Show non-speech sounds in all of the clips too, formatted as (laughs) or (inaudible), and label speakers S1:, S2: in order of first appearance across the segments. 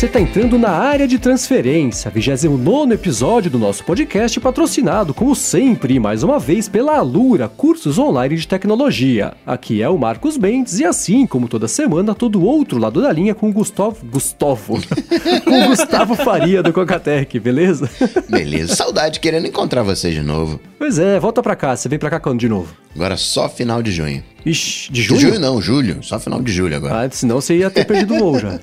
S1: você está entrando na área de transferência, 29 episódio do nosso podcast, patrocinado, como sempre, mais uma vez, pela Alura, cursos online de tecnologia. Aqui é o Marcos Mendes e assim, como toda semana, todo outro lado da linha com o Gustavo. Gustavo. (laughs) com o Gustavo Faria do Cocatec, beleza?
S2: Beleza, saudade querendo encontrar vocês de novo.
S1: Pois é, volta pra cá, você vem pra cá quando de novo?
S2: Agora só final de junho.
S1: Ixi, de junho?
S2: De junho não, julho. Só final de julho agora.
S1: Ah, senão você ia ter perdido o voo já. (laughs)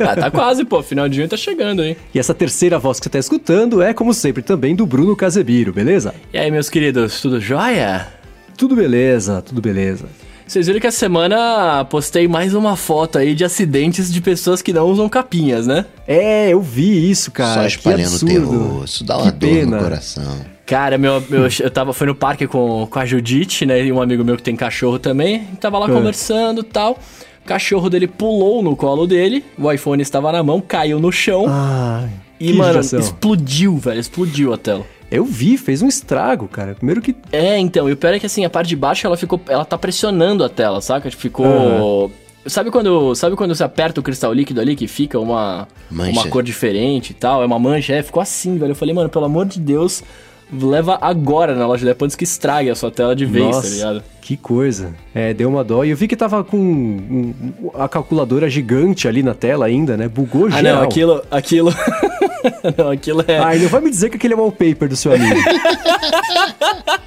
S3: ah, tá quase, pô. Final de junho tá chegando, hein?
S1: E essa terceira voz que você tá escutando é, como sempre, também do Bruno Casebiro, beleza?
S3: E aí, meus queridos, tudo jóia?
S1: Tudo beleza, tudo beleza.
S3: Vocês viram que a semana postei mais uma foto aí de acidentes de pessoas que não usam capinhas, né?
S1: É, eu vi isso, cara.
S2: Só espalhando terror. Isso dá uma
S1: que
S2: dor
S1: pena.
S2: no coração.
S3: Cara, meu, meu, eu tava, fui no parque com, com a Judite, né? E um amigo meu que tem cachorro também. Tava lá
S1: É.
S3: conversando e tal. O cachorro dele pulou no colo dele. O iPhone estava na mão, caiu no chão.
S1: Ai,
S3: e,
S1: que
S3: mano,
S1: judiação.
S3: explodiu, velho. Explodiu a tela.
S1: Eu vi, fez um estrago, cara. Primeiro que.
S3: É, então, e o pior é que assim, a parte de baixo ela ficou. Ela tá pressionando a tela, saca? Ficou. Sabe quando, sabe quando você aperta o cristal líquido ali que fica uma,
S2: Mancha.
S3: uma cor diferente e tal? É uma mancha, é, ficou assim, velho. Eu falei, mano, pelo amor de Deus, leva agora na loja depois antes que estrague a sua tela de vez,
S1: Nossa,
S3: tá ligado?
S1: que coisa. É, deu uma dó. E eu vi que tava com um- a calculadora gigante ali na tela ainda, né? Bugou
S3: Ah,
S1: geral.
S3: não, aquilo. Aquilo. (laughs) não, aquilo é.
S1: Ai, não vai me dizer que aquele é wallpaper do seu amigo. (laughs)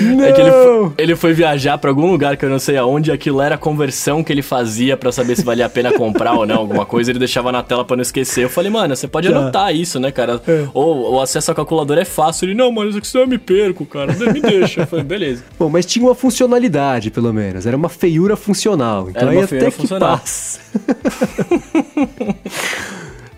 S1: não!
S3: É que ele foi, ele foi viajar pra algum lugar que eu não sei aonde, e aquilo era a conversão que ele fazia pra saber se valia a pena comprar ou não, alguma coisa, ele deixava na tela pra não esquecer. Eu falei, mano, você pode
S1: Tá.
S3: anotar isso, né, cara?
S1: É.
S3: Ou o acesso à calculadora é fácil. Ele, não, mas isso eu me perco, cara. Me deixa. Eu falei, beleza.
S1: Bom, mas tinha uma funcionalidade, pelo menos. Era uma feiura funcional. Então
S3: Era
S1: aí
S3: uma
S1: até
S3: feiura
S1: que
S3: funcional.
S1: passa. (laughs)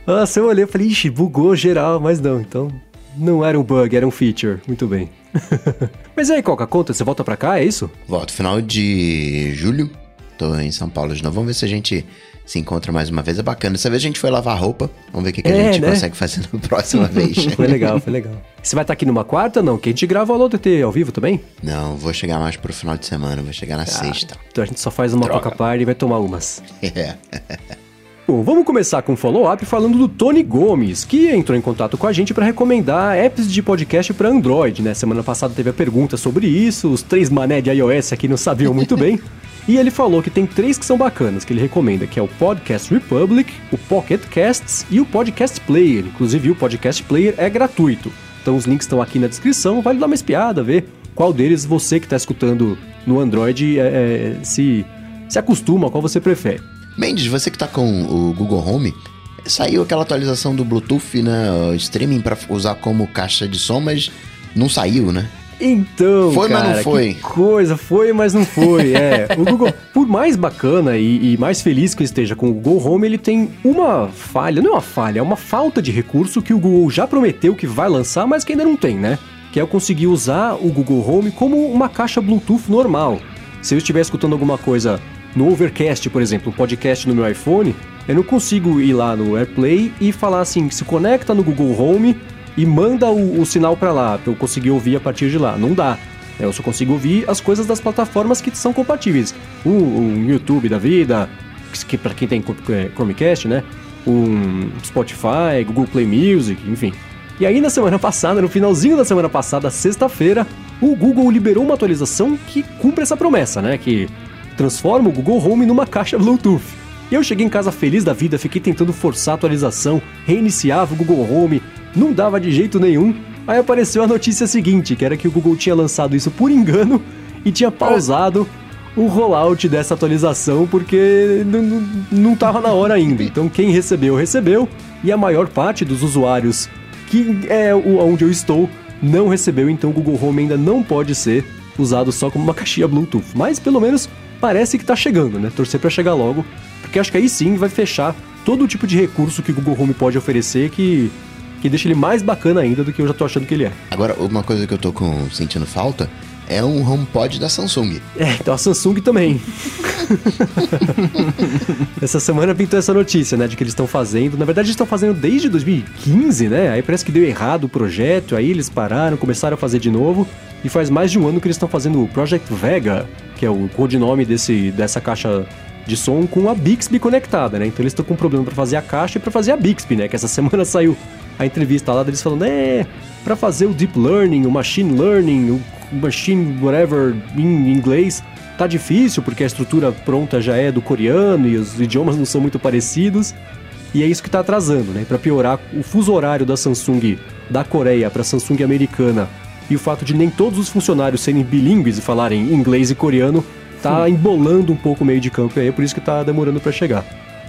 S1: Nossa, eu olhei e falei, ixi, bugou geral, mas não, então não era um bug, era um feature. Muito bem. (laughs) mas aí, Coca, conta, você volta pra cá, é isso?
S2: Volto final de julho. Tô em São Paulo de novo. Vamos ver se a gente se encontra mais uma vez. É bacana. Dessa vez a gente foi lavar roupa. Vamos ver o que, que
S1: É,
S2: a gente
S1: né?
S2: consegue fazer na próxima (laughs) vez.
S1: Foi legal, foi legal. Você vai estar aqui numa quarta não? Que a gente grava o Alô TT ao vivo também?
S2: Não, vou chegar mais pro final de semana. Vou chegar na sexta.
S1: Então a gente só faz uma
S2: Droga.
S1: Coca Party e vai tomar umas. (laughs)
S2: É.
S1: Bom, vamos começar com um follow-up falando do Tony Gomes, que entrou em contato com a gente para recomendar apps de podcast para Android, né? Semana passada teve a pergunta sobre isso, os três mané de iOS aqui não sabiam muito bem. (laughs) E ele falou que tem três que são bacanas, que ele recomenda, que é o Podcast Republic, o Pocket Casts e o Podcast Player. Inclusive, o Podcast Player é gratuito. Então os links estão aqui na descrição, vale dar uma espiada, ver qual deles você que está escutando no Android é, é, se, se acostuma, qual você prefere.
S2: Mendes, você que tá com o Google Home, saiu aquela atualização do Bluetooth, né? o Streaming pra usar como caixa de som, mas não saiu, né?
S1: Então,
S2: Foi, mas
S1: cara,
S2: não foi.
S1: coisa, foi, mas não foi. É, o Google, por mais bacana e, e mais feliz que eu esteja com o Google Home, ele tem uma falha, não é uma falha, é uma falta de recurso que o Google já prometeu que vai lançar, mas que ainda não tem, né? Que é eu conseguir usar o Google Home como uma caixa Bluetooth normal. Se eu estiver escutando alguma coisa no Overcast, por exemplo, um podcast no meu iPhone, eu não consigo ir lá no AirPlay e falar assim, se conecta no Google Home e manda o, o sinal pra lá, pra eu conseguir ouvir a partir de lá. Não dá. Eu só consigo ouvir as coisas das plataformas que são compatíveis. Um, um YouTube da vida, que para quem tem é, Chromecast, né? Um Spotify, Google Play Music, enfim. E aí na semana passada, no finalzinho da semana passada, sexta-feira, o Google liberou uma atualização que cumpre essa promessa, né? Que transforma o Google Home numa caixa Bluetooth. Eu cheguei em casa feliz da vida, fiquei tentando forçar a atualização, reiniciava o Google Home, não dava de jeito nenhum. Aí apareceu a notícia seguinte, que era que o Google tinha lançado isso por engano e tinha pausado o rollout dessa atualização porque não, não, não tava na hora ainda. Então quem recebeu, recebeu, e a maior parte dos usuários que é onde eu estou não recebeu, então o Google Home ainda não pode ser usado só como uma caixinha Bluetooth. Mas pelo menos parece que tá chegando, né? Torcer pra chegar logo, porque acho que aí sim vai fechar todo o tipo de recurso que o Google Home pode oferecer que, que deixa ele mais bacana ainda do que eu já tô achando que ele é.
S2: Agora, uma coisa que eu tô com, sentindo falta é um HomePod da Samsung.
S1: É, então a Samsung também. (laughs) essa semana pintou essa notícia, né, de que eles estão fazendo. Na verdade, eles estão fazendo desde 2015, né? Aí parece que deu errado o projeto, aí eles pararam, começaram a fazer de novo. E faz mais de um ano que eles estão fazendo o Project Vega, que é o codinome desse, dessa caixa de som com a Bixby conectada, né? Então eles estão com um problema para fazer a caixa e para fazer a Bixby, né? Que essa (laughs) semana saiu a entrevista lá deles falando, é, para fazer o deep learning, o machine learning, o machine whatever em inglês, tá difícil porque a estrutura pronta já é do coreano e os idiomas não são muito parecidos. E é isso que está atrasando, né? Para piorar, o fuso horário da Samsung da Coreia para a Samsung americana e o fato de nem todos os funcionários serem bilíngues e falarem inglês e coreano tá embolando um pouco o meio de campo aí, é por isso que tá demorando para chegar.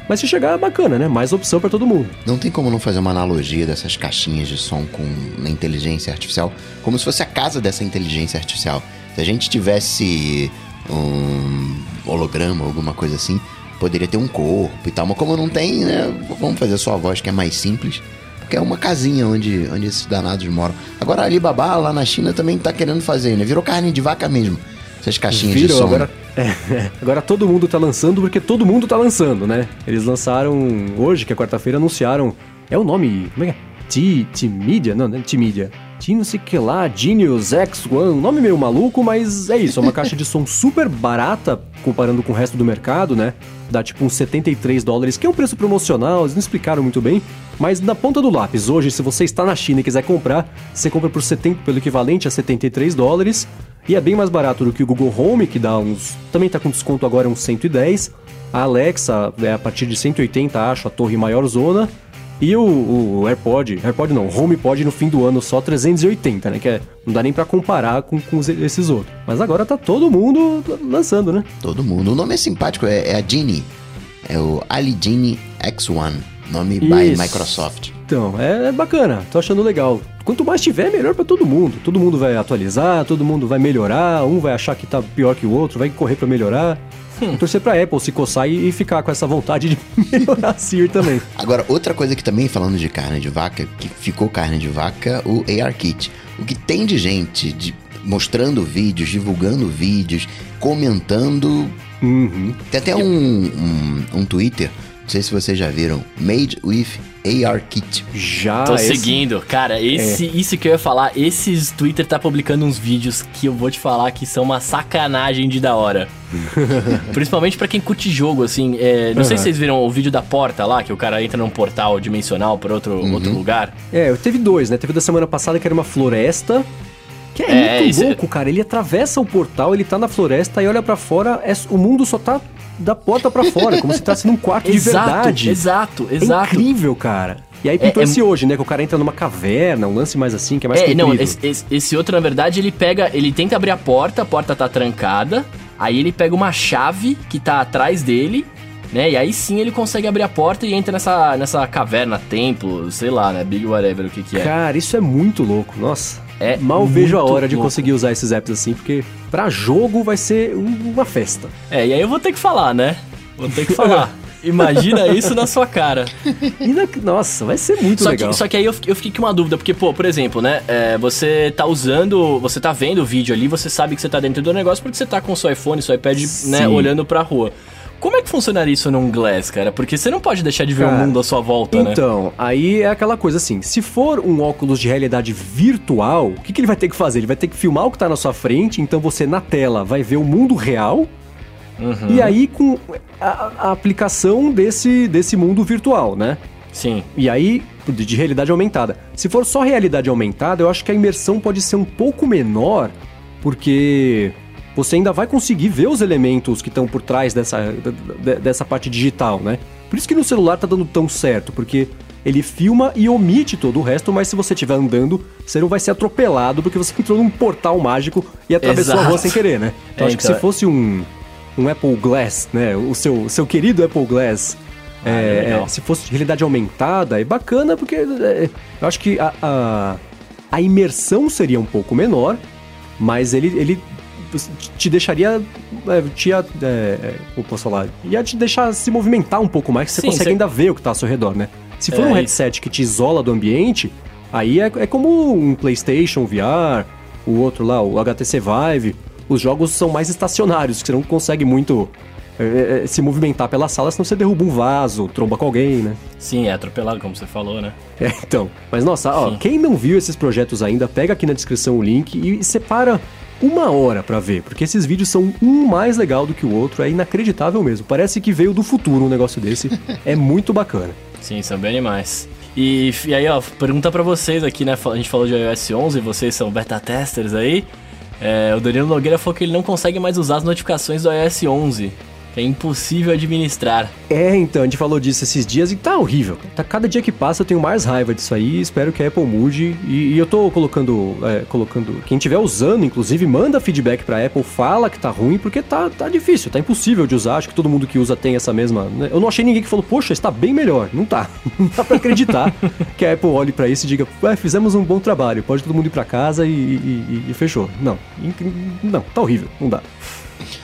S1: Mas se chegar é bacana, né? Mais opção para todo mundo.
S2: Não tem como não fazer uma analogia dessas caixinhas de som com inteligência artificial, como se fosse a casa dessa inteligência artificial. Se a gente tivesse um holograma, alguma coisa assim, poderia ter um corpo e tal, mas como não tem, né? Vamos fazer só a voz que é mais simples. Porque é uma casinha onde, onde esses danados moram. Agora a Alibaba lá na China também tá querendo fazer, né? Virou carne de vaca mesmo. Essas caixinhas
S1: Virou,
S2: de som.
S1: Agora, é, (laughs) agora todo mundo tá lançando porque todo mundo tá lançando, né? Eles lançaram hoje, que é quarta-feira, anunciaram. É o nome. Como é que é? T-Media? Não, não é T-Media. T não sei que lá, Genius X1, um nome meio maluco, mas é isso, é uma caixa de som super barata comparando com o resto do mercado, né? Dá tipo uns 73 dólares, que é um preço promocional, eles não explicaram muito bem, mas na ponta do lápis, hoje, se você está na China e quiser comprar, você compra por 70, pelo equivalente a 73 dólares, e é bem mais barato do que o Google Home, que dá uns. também tá com desconto agora uns 110. A Alexa é a partir de 180, acho, a torre maior zona. E o, o AirPod, AirPod não, HomePod no fim do ano só 380, né? Que é, não dá nem para comparar com, com esses outros. Mas agora tá todo mundo lançando, né?
S2: Todo mundo. O nome é simpático, é, é a Genie. É o Ali Genie X1. Nome Isso. by Microsoft.
S1: Então, é, é, bacana, tô achando legal. Quanto mais tiver, melhor para todo mundo. Todo mundo vai atualizar, todo mundo vai melhorar, um vai achar que tá pior que o outro, vai correr para melhorar. Hum. (laughs) Torcer pra Apple se coçar e ficar com essa vontade de (laughs) melhorar a Siri também.
S2: Agora, outra coisa que também, falando de carne de vaca, que ficou carne de vaca, o ARKit. O que tem de gente de, mostrando vídeos, divulgando vídeos, comentando. Uhum. Tem até um, um, um Twitter não sei se vocês já viram. Made with AR Kit.
S3: Já. Tô esse... seguindo. Cara, esse, é. isso que eu ia falar, esses Twitter tá publicando uns vídeos que eu vou te falar que são uma sacanagem de da hora. (laughs) Principalmente para quem curte jogo, assim. É, não uhum. sei se vocês viram o vídeo da porta lá, que o cara entra num portal dimensional para outro, uhum. outro lugar.
S1: É, teve dois, né? Teve da semana passada que era uma floresta. Que é, é muito louco, cara. Ele atravessa o portal, ele tá na floresta e olha para fora, é, o mundo só tá da porta para fora, como se estivesse num quarto de (laughs) verdade.
S3: Exato, exato.
S1: É incrível, cara. E aí pintou é, é esse é... hoje, né? Que o cara entra numa caverna, um lance mais assim, que é mais É,
S3: comprido. não, esse, esse, esse, outro, na verdade, ele pega. Ele tenta abrir a porta, a porta tá trancada. Aí ele pega uma chave que tá atrás dele, né? E aí sim ele consegue abrir a porta e entra nessa, nessa caverna, templo, sei lá, né? Big whatever, o que que é.
S1: Cara, isso é muito louco, nossa. É Mal vejo a hora louco. de conseguir usar esses apps assim, porque pra jogo vai ser uma festa.
S3: É, e aí eu vou ter que falar, né? Vou ter que falar. (laughs) Imagina isso na sua cara.
S1: Na... Nossa, vai ser muito
S3: só
S1: legal.
S3: Que, só que aí eu, eu fiquei com uma dúvida, porque, pô, por exemplo, né? É, você tá usando, você tá vendo o vídeo ali, você sabe que você tá dentro do negócio porque você tá com o seu iPhone, seu iPad, Sim. né, olhando pra rua. Como é que funcionaria isso num Glass, cara? Porque você não pode deixar de ver cara, o mundo à sua volta,
S1: então, né? Então, aí é aquela coisa assim: se for um óculos de realidade virtual, o que, que ele vai ter que fazer? Ele vai ter que filmar o que tá na sua frente, então você na tela vai ver o mundo real. Uhum. E aí com a, a, aplicação desse, desse mundo virtual, né?
S3: Sim.
S1: E aí, de realidade aumentada. Se for só realidade aumentada, eu acho que a imersão pode ser um pouco menor, porque você ainda vai conseguir ver os elementos que estão por trás dessa, dessa parte digital, né? Por isso que no celular tá dando tão certo, porque ele filma e omite todo o resto, mas se você estiver andando, você não vai ser atropelado porque você (laughs) entrou num portal mágico e atravessou Exato. a rua sem querer, né? Então é, acho então... que se então. fosse um, um Apple Glass, né? O seu, seu querido Apple Glass. Ah, é, é, se fosse realidade aumentada, é bacana porque é, eu acho que a, a, a imersão seria um pouco menor, mas ele, ele te deixaria. É, te, é, é, como posso falar? Ia te deixar se movimentar um pouco mais, que você Sim, consegue você... ainda ver o que tá ao seu redor, né? Se for é, um headset que te isola do ambiente, aí é, é como um PlayStation VR, o outro lá, o HTC Vive. Os jogos são mais estacionários, que você não consegue muito é, é, se movimentar pela sala, senão você derruba um vaso, tromba com alguém, né?
S3: Sim, é atropelado, como você falou, né? (laughs)
S1: É, então. Mas nossa, ó, quem não viu esses projetos ainda, pega aqui na descrição o link e separa uma hora para ver, porque esses vídeos são um mais legal do que o outro, é inacreditável mesmo. Parece que veio do futuro um negócio desse, (laughs) é muito bacana.
S3: Sim, são bem animais. E, e aí, ó, pergunta para vocês aqui, né? A gente falou de iOS 11, vocês são beta testers aí. É, o Danilo Nogueira falou que ele não consegue mais usar as notificações do iOS 11 é impossível administrar.
S1: É, então, a gente falou disso esses dias e tá horrível. Tá, cada dia que passa eu tenho mais raiva disso aí, espero que a Apple mude. E, e eu tô colocando, é, colocando. Quem estiver usando, inclusive, manda feedback pra Apple, fala que tá ruim, porque tá, tá difícil, tá impossível de usar. Acho que todo mundo que usa tem essa mesma. Né? Eu não achei ninguém que falou, poxa, está bem melhor. Não tá. (laughs) Não dá pra acreditar que a Apple olhe para isso e diga, ué, fizemos um bom trabalho, pode todo mundo ir pra casa e, e, e fechou. Não, não, tá horrível, não dá.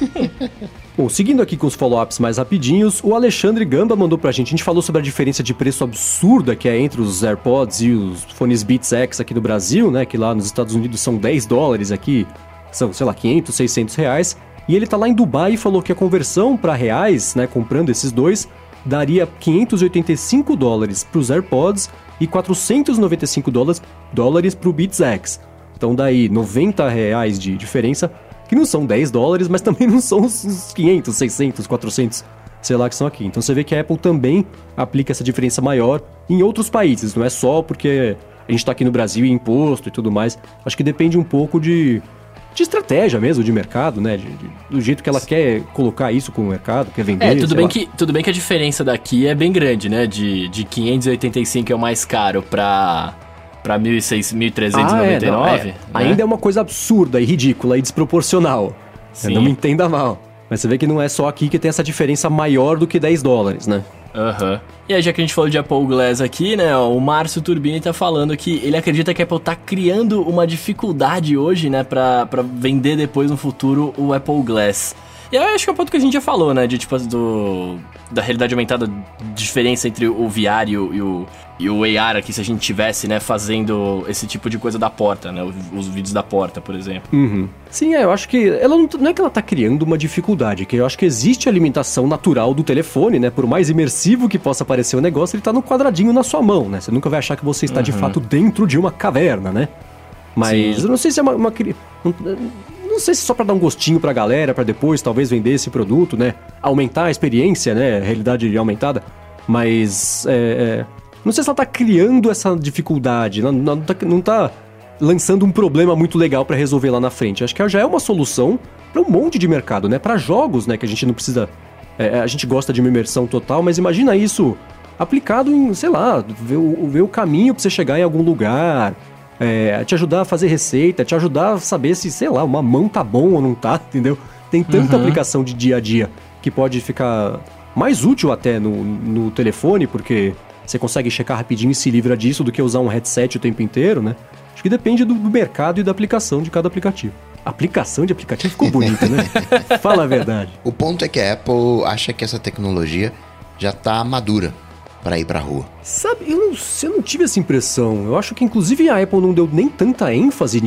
S1: (laughs) Bom, seguindo aqui com os follow-ups mais rapidinhos, o Alexandre Gamba mandou pra gente. A gente falou sobre a diferença de preço absurda que é entre os AirPods e os fones Beats X aqui no Brasil, né? Que lá nos Estados Unidos são 10 dólares, aqui são, sei lá, 500, 600 reais. E ele tá lá em Dubai e falou que a conversão para reais, né, comprando esses dois, daria 585 dólares pros AirPods e 495 dólares, dólares pro Beats X. Então daí 90 reais de diferença que não são 10 dólares, mas também não são os 500, 600, 400, sei lá, que são aqui. Então você vê que a Apple também aplica essa diferença maior em outros países, não é só porque a gente está aqui no Brasil e imposto e tudo mais. Acho que depende um pouco de, de estratégia mesmo de mercado, né? De, de, do jeito que ela quer colocar isso com o mercado, quer vender.
S3: É, tudo bem, que, tudo bem que a diferença daqui é bem grande, né? De, de 585 é o mais caro para para 1.399. Ah, é, é. Né?
S1: Ainda é uma coisa absurda e ridícula e desproporcional. Não me entenda mal. Mas você vê que não é só aqui que tem essa diferença maior do que 10 dólares, né?
S3: Aham. Uhum. E aí, já que a gente falou de Apple Glass aqui, né, ó, o Márcio Turbini tá falando que ele acredita que a Apple tá criando uma dificuldade hoje, né, pra, pra vender depois no futuro o Apple Glass. E eu acho que é um ponto que a gente já falou, né? De tipo, do. Da realidade aumentada, diferença entre o VR e o, e o, e o AR aqui, se a gente tivesse, né, fazendo esse tipo de coisa da porta, né? Os, os vídeos da porta, por exemplo.
S1: Uhum. Sim, é, eu acho que. Ela não, não, é que ela tá criando uma dificuldade, que eu acho que existe a limitação natural do telefone, né? Por mais imersivo que possa parecer o negócio, ele tá no quadradinho na sua mão, né? Você nunca vai achar que você está uhum. de fato dentro de uma caverna, né? Mas Sim. eu não sei se é uma. uma não sei se só para dar um gostinho pra galera, para depois talvez vender esse produto, né? Aumentar a experiência, né? Realidade aumentada. Mas, é, é, não sei se ela tá criando essa dificuldade, não, não, tá, não tá lançando um problema muito legal para resolver lá na frente. Acho que já é uma solução para um monte de mercado, né? Para jogos, né? Que a gente não precisa. É, a gente gosta de uma imersão total, mas imagina isso aplicado em, sei lá, ver ver o caminho para você chegar em algum lugar, é, te ajudar a fazer receita, te ajudar a saber se, sei lá, uma mão tá bom ou não tá, (laughs) entendeu? Tem tanta uhum. aplicação de dia a dia que pode ficar mais útil até no, no telefone, porque você consegue checar rapidinho e se livra disso do que usar um headset o tempo inteiro, né? Acho que depende do, do mercado e da aplicação de cada aplicativo. Aplicação de aplicativo ficou bonita, né? (laughs) Fala a verdade.
S2: O ponto é que a Apple acha que essa tecnologia já tá madura para ir pra rua.
S1: Sabe, eu não, eu não tive essa impressão. Eu acho que inclusive a Apple não deu nem tanta ênfase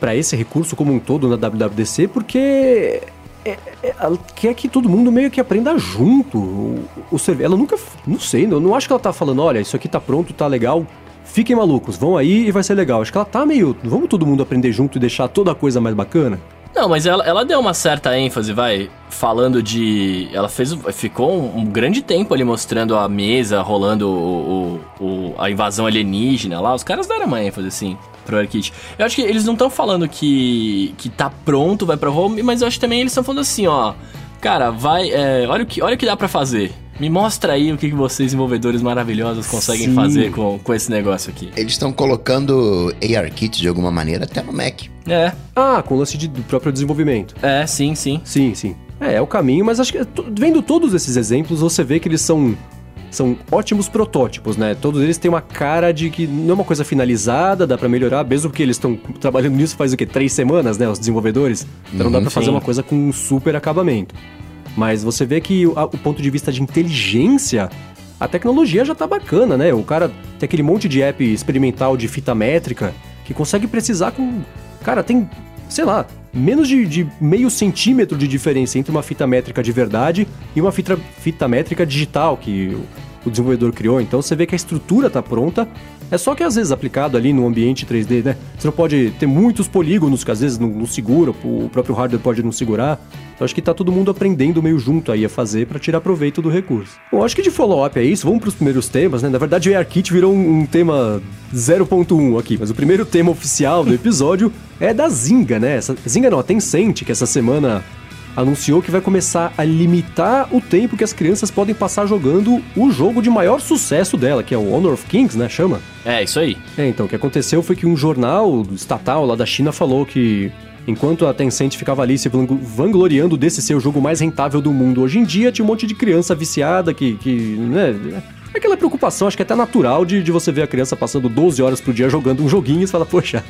S1: para esse recurso como um todo na WWDC, porque é, é, ela quer que todo mundo meio que aprenda junto. O, o ela nunca, não sei, eu não acho que ela tá falando, olha, isso aqui tá pronto, tá legal, fiquem malucos, vão aí e vai ser legal. Acho que ela tá meio, vamos todo mundo aprender junto e deixar toda a coisa mais bacana.
S3: Não, mas ela, ela deu uma certa ênfase, vai, falando de. Ela fez. Ficou um, um grande tempo ali mostrando a mesa, rolando o, o, o, a invasão alienígena lá. Os caras deram uma ênfase, assim, pro AirKit. Eu acho que eles não estão falando que, que tá pronto, vai pra home, mas eu acho que também eles estão falando assim, ó. Cara, vai. É, olha, o que, olha o que dá para fazer. Me mostra aí o que, vocês, desenvolvedores maravilhosos, conseguem Sim. fazer com, com esse negócio aqui.
S2: Eles estão colocando ARKit de alguma maneira até no Mac.
S1: É. Ah, com o lance de, do próprio desenvolvimento.
S3: É, sim, sim.
S1: Sim, sim. É, é o caminho, mas acho que vendo todos esses exemplos, você vê que eles são são ótimos protótipos, né? Todos eles têm uma cara de que não é uma coisa finalizada, dá para melhorar, mesmo que eles estão trabalhando nisso faz o quê? Três semanas, né? Os desenvolvedores. Então não dá pra sim. fazer uma coisa com um super acabamento. Mas você vê que o, o ponto de vista de inteligência, a tecnologia já tá bacana, né? O cara tem aquele monte de app experimental de fita métrica que consegue precisar com. Cara, tem, sei lá, menos de, de, meio centímetro de diferença entre uma fita métrica de verdade e uma fita, fita métrica digital que o, o desenvolvedor criou. Então você vê que a estrutura tá pronta É só que às vezes aplicado ali no ambiente 3D, né? Você não pode ter muitos polígonos que às vezes não, não segura, o próprio hardware pode não segurar. Então acho que tá todo mundo aprendendo meio junto aí a fazer para tirar proveito do recurso. Bom, acho que de follow-up é isso. Vamos para os primeiros temas, né? Na verdade, o ARKit virou um, um tema 0.1 aqui, mas o primeiro tema oficial do episódio é da Zinga, né? Essa, Zinga não, a Tencent, que essa semana anunciou que vai começar a limitar o tempo que as crianças podem passar jogando o jogo de maior sucesso dela, que é o Honor of Kings, né? Chama?
S3: É, isso aí.
S1: É, então, o que aconteceu foi que um jornal estatal lá da China falou que enquanto a Tencent ficava ali se vangloriando desse ser o jogo mais rentável do mundo hoje em dia, tinha um monte de criança viciada que, que né, aquela preocupação, acho que é até natural de, de você ver a criança passando 12 horas por dia jogando um joguinho e você fala, poxa,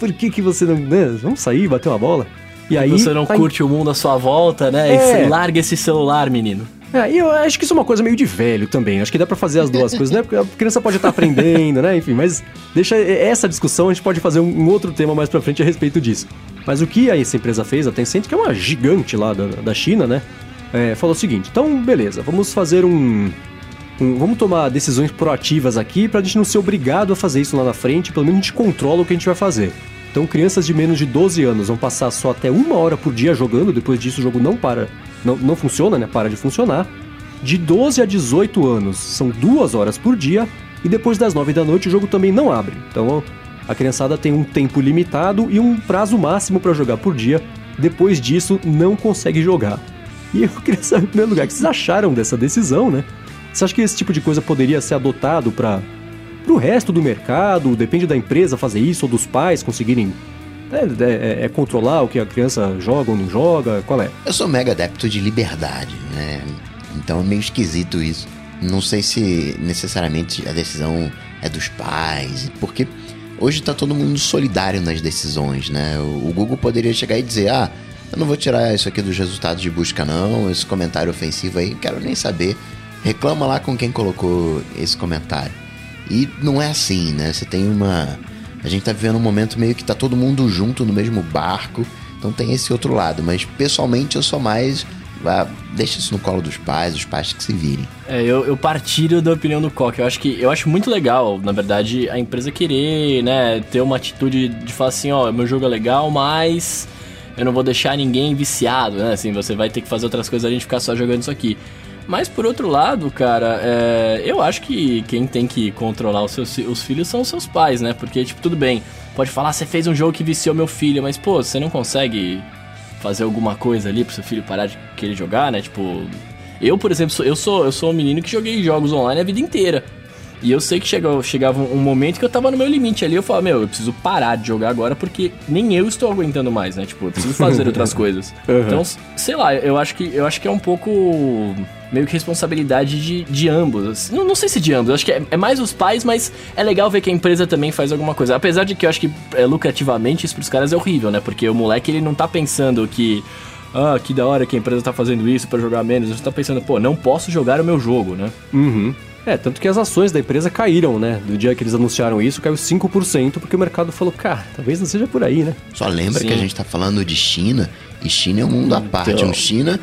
S1: por que que você não, né, vamos sair, bater uma bola?
S3: E aí você não tá curte o mundo à sua volta, né? É. E larga esse celular, menino.
S1: É, e eu acho que isso é uma coisa meio de velho também. Acho que dá para fazer as duas coisas, né? Porque a criança pode estar aprendendo, né? Enfim, mas deixa essa discussão, a gente pode fazer um outro tema mais pra frente a respeito disso. Mas o que essa empresa fez, a Tencent, que é uma gigante lá da, da China, né? É, falou o seguinte: então, beleza, vamos fazer um, um. vamos tomar decisões proativas aqui pra gente não ser obrigado a fazer isso lá na frente, pelo menos a gente controla o que a gente vai fazer. Então, crianças de menos de 12 anos vão passar só até uma hora por dia jogando, depois disso o jogo não para, não, não funciona, né? Para de funcionar. De 12 a 18 anos são duas horas por dia, e depois das 9 da noite o jogo também não abre. Então, a criançada tem um tempo limitado e um prazo máximo para jogar por dia. Depois disso, não consegue jogar. E eu queria saber, em primeiro lugar, o que vocês acharam dessa decisão, né? Você acha que esse tipo de coisa poderia ser adotado para o resto do mercado, depende da empresa fazer isso ou dos pais conseguirem é, é, é, controlar o que a criança joga ou não joga? Qual é?
S2: Eu sou mega adepto de liberdade, né? Então é meio esquisito isso. Não sei se necessariamente a decisão é dos pais, porque hoje tá todo mundo solidário nas decisões, né? O Google poderia chegar e dizer: ah, eu não vou tirar isso aqui dos resultados de busca, não, esse comentário ofensivo aí, quero nem saber. Reclama lá com quem colocou esse comentário. E não é assim, né? Você tem uma. A gente tá vivendo um momento meio que tá todo mundo junto no mesmo barco, então tem esse outro lado. Mas pessoalmente eu sou mais. Ah, deixa isso no colo dos pais, os pais que se virem.
S3: É, eu, eu partilho da opinião do Coque. Eu acho que eu acho muito legal, na verdade, a empresa querer, né, ter uma atitude de falar assim, ó, meu jogo é legal, mas eu não vou deixar ninguém viciado, né? Assim, você vai ter que fazer outras coisas a gente ficar só jogando isso aqui. Mas por outro lado, cara, é, eu acho que quem tem que controlar os seus os filhos são os seus pais, né? Porque, tipo, tudo bem, pode falar, você fez um jogo que viciou meu filho, mas, pô, você não consegue fazer alguma coisa ali pro seu filho parar de querer jogar, né? Tipo, eu, por exemplo, sou, eu sou eu sou um menino que joguei jogos online a vida inteira. E eu sei que chegava, chegava um momento que eu tava no meu limite ali. Eu falava, meu, eu preciso parar de jogar agora porque nem eu estou aguentando mais, né? Tipo, eu preciso fazer (laughs) outras coisas. Uhum. Então, sei lá, eu acho que eu acho que é um pouco meio que responsabilidade de, de ambos. Não, não sei se de ambos, acho que é, é, mais os pais, mas é legal ver que a empresa também faz alguma coisa. Apesar de que eu acho que é, lucrativamente isso pros caras é horrível, né? Porque o moleque ele não tá pensando que. Ah, que da hora que a empresa tá fazendo isso para jogar menos. Ele tá pensando, pô, não posso jogar o meu jogo, né?
S1: Uhum. É, tanto que as ações da empresa caíram, né? Do dia que eles anunciaram isso, caiu 5%, porque o mercado falou, cara, talvez não seja por aí, né?
S2: Só lembra Sim. que a gente tá falando de China, e China é um mundo à parte. Então... Um China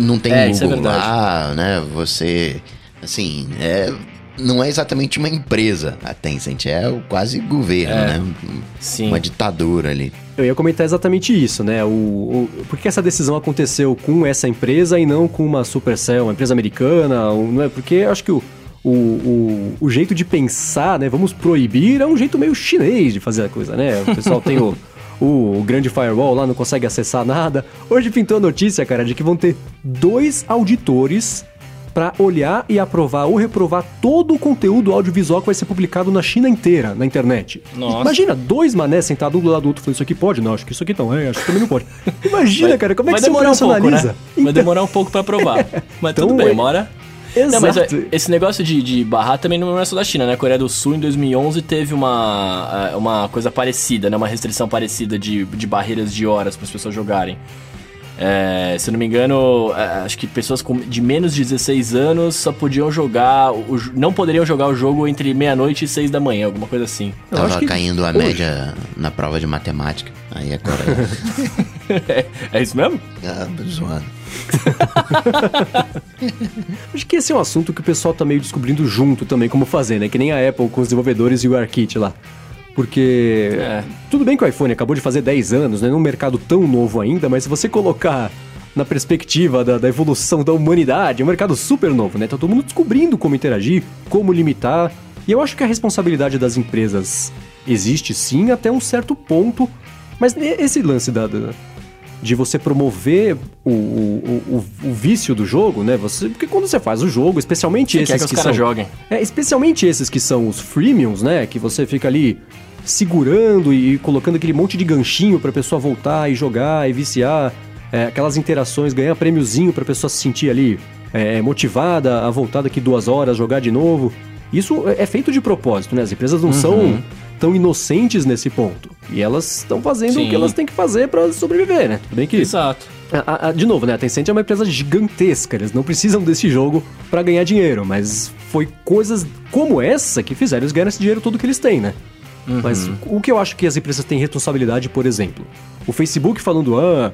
S2: não tem é, Google é lá, né? Você, assim, é, não é exatamente uma empresa a Tencent, é quase governo, é, né? Sim. Uma ditadura ali.
S1: Eu ia comentar exatamente isso, né? O, o, por que essa decisão aconteceu com essa empresa e não com uma Supercell, uma empresa americana? Não é? Porque eu acho que o, o, o, o jeito de pensar, né? Vamos proibir é um jeito meio chinês de fazer a coisa, né? O pessoal tem o (laughs) o, grande firewall lá não consegue acessar nada. Hoje pintou a notícia, cara, de que vão ter dois auditores para olhar e aprovar ou reprovar todo o conteúdo audiovisual que vai ser publicado na China inteira, na internet. Nossa. Imagina, dois manés sentados um do lado do outro falando, isso aqui pode? Não, acho que isso aqui não, é, acho que também não pode. (laughs) Imagina, vai, cara, como é que você
S3: operacionaliza? Um pouco, né? Então... Vai demorar um pouco para aprovar. (laughs) Mas então, tudo bem, uma hora Exato. Não, mas esse negócio de, de barrar também não é só da China, né? A Coreia do Sul, em 2011, teve uma, é, uma coisa parecida, né? Uma restrição parecida de, de barreiras de horas para as pessoas jogarem. É, se eu não me engano, é, acho que pessoas com, de menos de 16 anos só podiam jogar, o, não poderiam jogar o jogo entre meia-noite e 6 da manhã, alguma coisa assim.
S2: Tava que... caindo a média na prova de matemática. Aí a Coreia. (laughs)
S3: é, (laughs) é isso mesmo?
S2: Ah, zoando. (laughs)
S1: Acho que esse é um assunto que o pessoal tá meio descobrindo junto também como fazer, né? Que nem a Apple com os desenvolvedores e o ARKit lá. Porque
S3: É.
S1: tudo bem que o iPhone acabou de fazer 10 anos, né? Num mercado tão novo ainda, mas se você colocar na perspectiva da, da evolução da humanidade, é um mercado super novo, né? Tá todo mundo descobrindo como interagir, como limitar. E eu acho que a responsabilidade das empresas existe sim até um certo ponto, mas esse lance da, da- de você promover o, o, o, o vício do jogo, né? Você, porque quando você faz o jogo, especialmente
S3: Você
S1: esses
S3: quer que
S1: que são,
S3: joguem.
S1: é, especialmente esses que são os freemiums, né? Que você fica ali segurando e colocando aquele monte de ganchinho pra pessoa voltar e jogar e viciar. É, aquelas interações, ganhar prêmiozinho pra pessoa se sentir ali é, motivada a voltar daqui duas horas, jogar de novo. Isso é é feito de propósito, né? As empresas não são tão inocentes nesse ponto. E elas estão fazendo o
S3: Sim.
S1: que elas têm que fazer pra sobreviver, né? Tudo bem que
S3: Exato.
S1: a- a- de novo, né? A Tencent é uma empresa gigantesca, eles não precisam desse jogo pra ganhar dinheiro, mas foi coisas como essa que fizeram eles ganharem esse dinheiro todo que eles têm, né? Mas o que eu acho que as empresas têm responsabilidade, por exemplo, o Facebook falando, ah,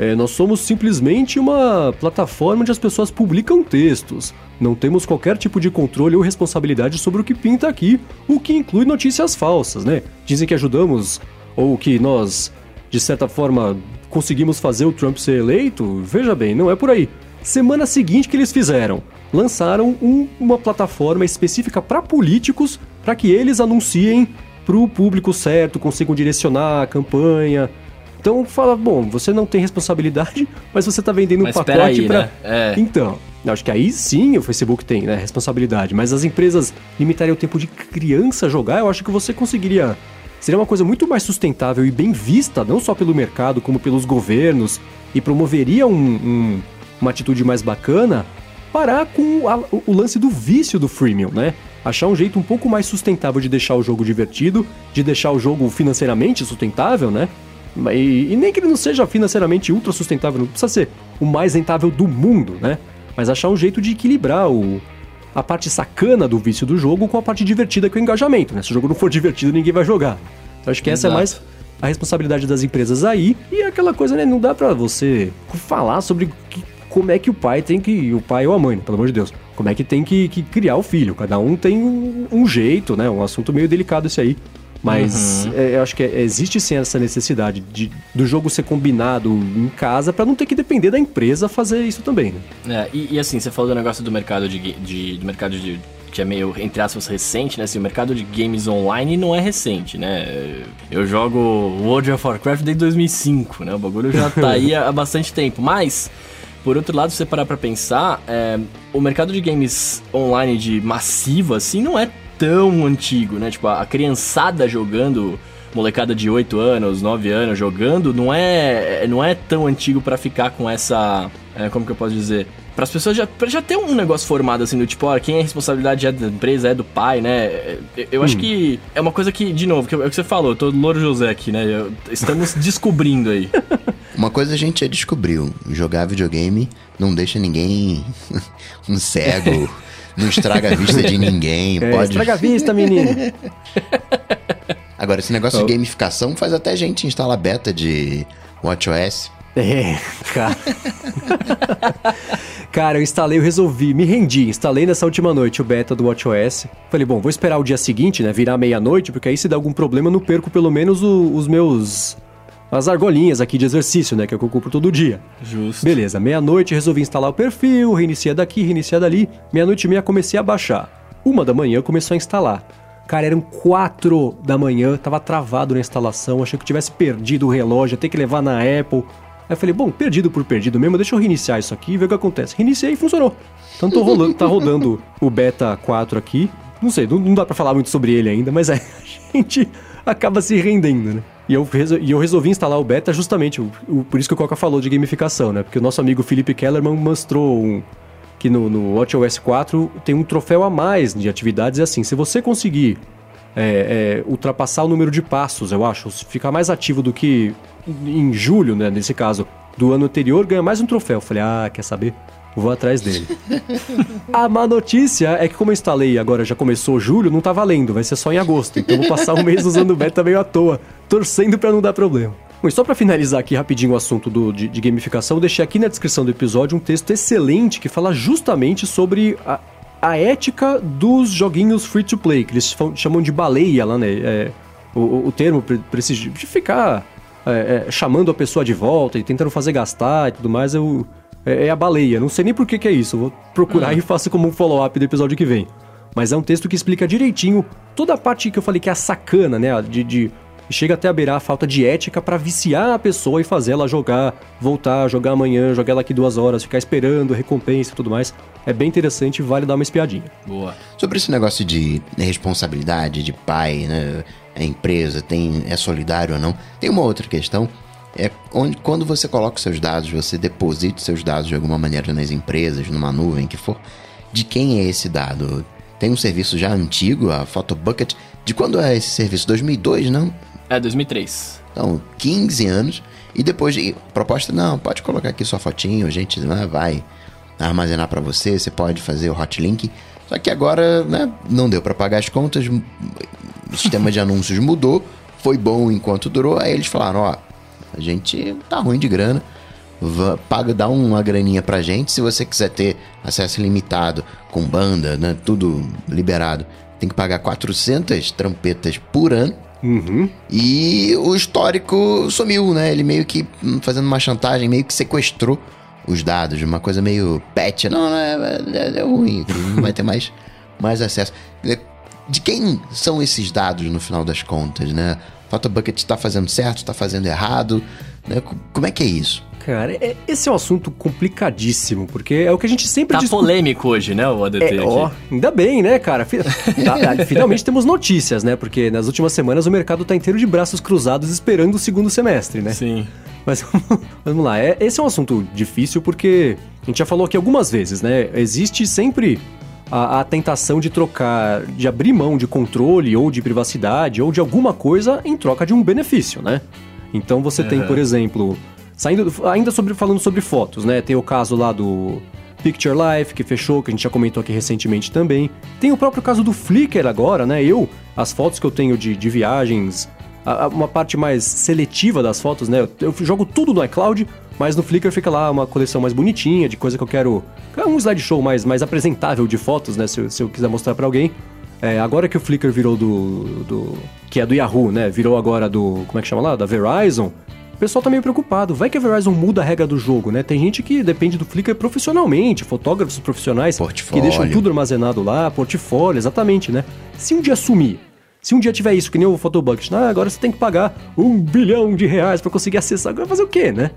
S1: é, nós somos simplesmente uma plataforma onde as pessoas publicam textos. Não temos qualquer tipo de controle ou responsabilidade sobre o que pinta aqui, o que inclui notícias falsas, né? Dizem que ajudamos ou que nós, de certa forma, conseguimos fazer o Trump ser eleito. Veja bem, não é por aí. Semana seguinte que eles fizeram, lançaram um- uma plataforma específica para políticos para que eles anunciem para o público certo, consigam direcionar a campanha. Então fala, bom, você não tem responsabilidade, (laughs) mas você tá vendendo um
S3: Mas
S1: pacote
S3: peraí,
S1: para
S3: né? É.
S1: Então, acho que aí sim o Facebook tem, né, responsabilidade, mas as empresas limitarem o tempo de criança jogar, eu acho que você conseguiria seria uma coisa muito mais sustentável e bem vista, não só pelo mercado, como pelos governos, e promoveria um- um- uma atitude mais bacana, parar com a- o, o lance do vício do freemium, né? Achar um jeito um pouco mais sustentável de deixar o jogo divertido, de deixar o jogo financeiramente sustentável, né? E, e nem que ele não seja financeiramente ultra sustentável, não precisa ser o mais rentável do mundo, né? Mas achar um jeito de equilibrar o, a parte sacana do vício do jogo com a parte divertida que é o engajamento, né? Se o jogo não for (laughs) divertido, ninguém vai jogar. Então acho que essa
S3: Exato.
S1: é mais a responsabilidade das empresas aí. E é aquela coisa, né? Não dá pra você falar sobre que- como é que o pai tem que. O pai ou a mãe, pelo amor de Deus. Como é que tem que, que criar o filho. Cada um tem um, um jeito, né? Um assunto meio delicado esse aí. Mas é, eu acho que é- existe sim essa necessidade de, do jogo ser combinado em casa pra não ter que depender da empresa fazer isso também, né?
S3: É, e, e assim, você falou do negócio do mercado de, de- do mercado de que é meio, entre aspas, recente, né? Assim, o mercado de games online não é recente, né? Eu jogo World of Warcraft desde 2005, né? O bagulho já tá aí há há bastante tempo. Mas, por outro lado, se você parar pra pensar, é, o mercado de games online de massivo, assim, não é tão antigo, né? Tipo, a, a criançada jogando molecada de 8 anos, 9 anos jogando, não é, não é tão antigo pra ficar com essa. é, como que eu posso dizer? Para as pessoas já, já ter um negócio formado assim, do tipo, ó, quem é a responsabilidade é da empresa, é do pai, né? É, Eu, eu acho que é uma coisa que, de novo, que, é o que você falou, eu tô Louro José aqui, né? Eu- estamos (laughs) descobrindo aí.
S2: Uma coisa a gente já descobriu: jogar videogame não deixa ninguém (laughs) um cego, (laughs) não estraga a vista de (laughs) ninguém.
S1: É,
S2: pode.
S1: estraga a vista, menino. (laughs)
S2: Agora, esse negócio
S1: Oh.
S2: de gamificação faz até gente instalar beta de WatchOS.
S1: É, cara. (laughs) cara, eu instalei, eu resolvi, me rendi, instalei nessa última noite o beta do WatchOS. Falei, bom, vou esperar o dia seguinte, né, virar meia-noite, porque aí se der algum problema eu não perco pelo menos o- os meus... as argolinhas aqui de exercício, né, que é o que eu compro todo dia.
S3: Justo.
S1: Beleza, meia-noite resolvi instalar o perfil, reinicia daqui, reinicia dali. Meia-noite e meia comecei a baixar. Uma da manhã começou a instalar. Cara, eram quatro da manhã, tava travado na instalação, achei que tivesse perdido o relógio, ia ter que levar na Apple. Aí eu falei, bom, perdido por perdido mesmo, deixa eu reiniciar isso aqui e ver o que acontece. Reiniciei e funcionou. Então tô rolando, tá rodando o Beta 4 aqui. Não sei, não, não dá pra falar muito sobre ele ainda, mas é, (laughs) a gente acaba se rendendo, né? E eu, e eu resolvi instalar o beta justamente, o, o- por isso que o Coca falou de gamificação, né? Porque o nosso amigo Felipe Kellerman mostrou um, que no, no WatchOS 4 tem um troféu a mais de atividades. É assim, se você conseguir é, é, ultrapassar o número de passos, eu acho, ficar mais ativo do que em julho, né? Nesse caso, do ano anterior, ganha mais um troféu. Eu falei, ah, quer saber? Vou atrás dele. A má notícia é que como eu instalei agora já começou julho, não tá valendo, vai ser só em agosto. Então vou passar um mês usando o beta meio à toa, torcendo pra não dar problema. Bom, e só para finalizar aqui rapidinho o assunto do, de, de, gamificação, eu deixei aqui na descrição do episódio um texto excelente que fala justamente sobre a, a ética dos joguinhos free-to-play, que eles chamam de baleia lá, né? É, o, o termo para de ficar é, é, chamando a pessoa de volta e tentando fazer gastar e tudo mais, eu, é, é, a baleia. Não sei nem por que, que é isso, vou procurar hum. e faço como um follow-up do episódio que vem. Mas é um texto que explica direitinho toda a parte que eu falei que é a sacana, né? De, de chega até a beirar a falta de ética para viciar a pessoa e fazer ela jogar, voltar, jogar amanhã, jogar ela aqui duas horas, ficar esperando recompensa e tudo mais. É bem interessante e vale dar uma espiadinha.
S2: Boa. Sobre esse negócio de responsabilidade de pai, né? É empresa, tem é solidário ou não. Tem uma outra questão é onde quando você coloca seus dados, você deposita seus dados de alguma maneira nas empresas, numa nuvem que for, de quem é esse dado? Tem um serviço já antigo, a Photobucket. De quando é esse serviço? 2002, não?
S3: É, 2003.
S2: Então, 15 anos. E depois, de, proposta, não, pode colocar aqui sua fotinho, a gente né, vai armazenar para você, você pode fazer o hotlink. Só que agora, né, não deu para pagar as contas, o sistema de anúncios mudou, foi bom enquanto durou, aí eles falaram, ó, a gente tá ruim de grana, paga, dá uma graninha pra gente. Se você quiser ter acesso limitado com banda, né, tudo liberado, tem que pagar 400 trampetas por ano.
S1: Uhum.
S2: E o histórico sumiu, né? Ele meio que hum, fazendo uma chantagem, meio que sequestrou os dados, uma coisa meio pet. Não, não é, é, é ruim, não vai ter mais, mais acesso. De quem são esses dados no final das contas, né? Photobucket está fazendo certo, está fazendo errado? Né? Como é que é isso?
S1: Cara, é, esse é um assunto complicadíssimo, porque é o que a gente sempre
S3: Tá polêmico hoje, né, o ADT
S1: é, ó, ainda bem, né, cara? (laughs) Finalmente temos notícias, né? Porque nas últimas semanas o mercado tá inteiro de braços cruzados esperando o segundo semestre, né?
S3: Sim.
S1: Mas (laughs) vamos lá, é, esse é um assunto difícil porque a gente já falou aqui algumas vezes, né? Existe sempre a, a, tentação de trocar, de abrir mão de controle ou de privacidade ou de alguma coisa em troca de um benefício, né? Então você uhum. tem, por exemplo, saindo ainda sobre falando sobre fotos, né? Tem o caso lá do Picture Life que fechou, que a gente já comentou aqui recentemente também. Tem o próprio caso do Flickr agora, né? Eu as fotos que eu tenho de, de viagens, a, a, uma parte mais seletiva das fotos, né? Eu, eu jogo tudo no iCloud mas no Flickr fica lá uma coleção mais bonitinha, de coisa que eu quero. É um slideshow mais, mais apresentável de fotos, né? Se, se eu quiser mostrar para alguém. É, agora que o Flickr virou do, do. que é do Yahoo, né? Virou agora do. Como é que chama lá? Da Verizon. O pessoal tá meio preocupado. Vai que a Verizon muda a regra do jogo, né? Tem gente que depende do Flickr profissionalmente, fotógrafos profissionais
S2: portfólio.
S1: que deixam tudo armazenado lá, portfólio, exatamente, né? Se um dia sumir, se um dia tiver isso, que nem o Photobucket, ah, agora você tem que pagar um bilhão de reais para conseguir acessar, agora fazer o quê, né?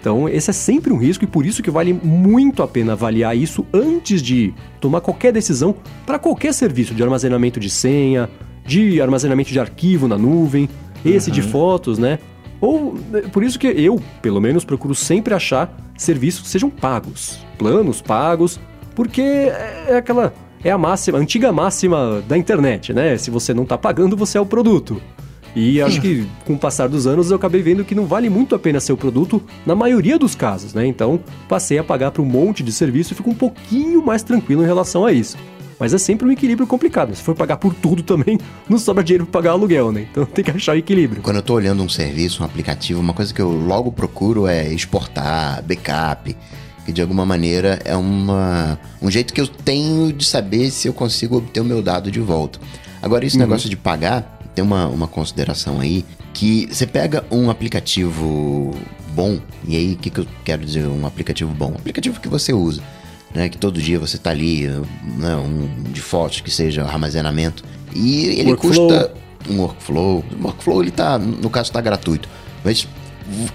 S1: Então, esse é sempre um risco e por isso que vale muito a pena avaliar isso antes de tomar qualquer decisão para qualquer serviço de armazenamento de senha, de armazenamento de arquivo na nuvem, esse uhum. de fotos, né? Ou é, por isso que eu, pelo menos, procuro sempre achar serviços que sejam pagos, planos pagos, porque é aquela é a máxima, a antiga máxima da internet, né? Se você não está pagando, você é o produto. E acho que com o passar dos anos eu acabei vendo que não vale muito a pena ser o produto na maioria dos casos, né? Então passei a pagar para um monte de serviço e fico um pouquinho mais tranquilo em relação a isso. Mas é sempre um equilíbrio complicado. Se for pagar por tudo também, (laughs) não sobra dinheiro para pagar aluguel, né? Então tem que achar o equilíbrio.
S2: Quando eu tô olhando um serviço, um aplicativo, uma coisa que eu logo procuro é exportar, backup, que de alguma maneira é uma, um jeito que eu tenho de saber se eu consigo obter o meu dado de volta. Agora, esse uhum. negócio de pagar, tem uma, uma consideração aí que você pega um aplicativo bom, e aí o que, que eu quero dizer um aplicativo bom? Um aplicativo que você usa, né? Que todo dia você tá ali, né, um de fotos que seja armazenamento, e ele workflow. custa um workflow. O workflow ele tá, no caso, tá gratuito, mas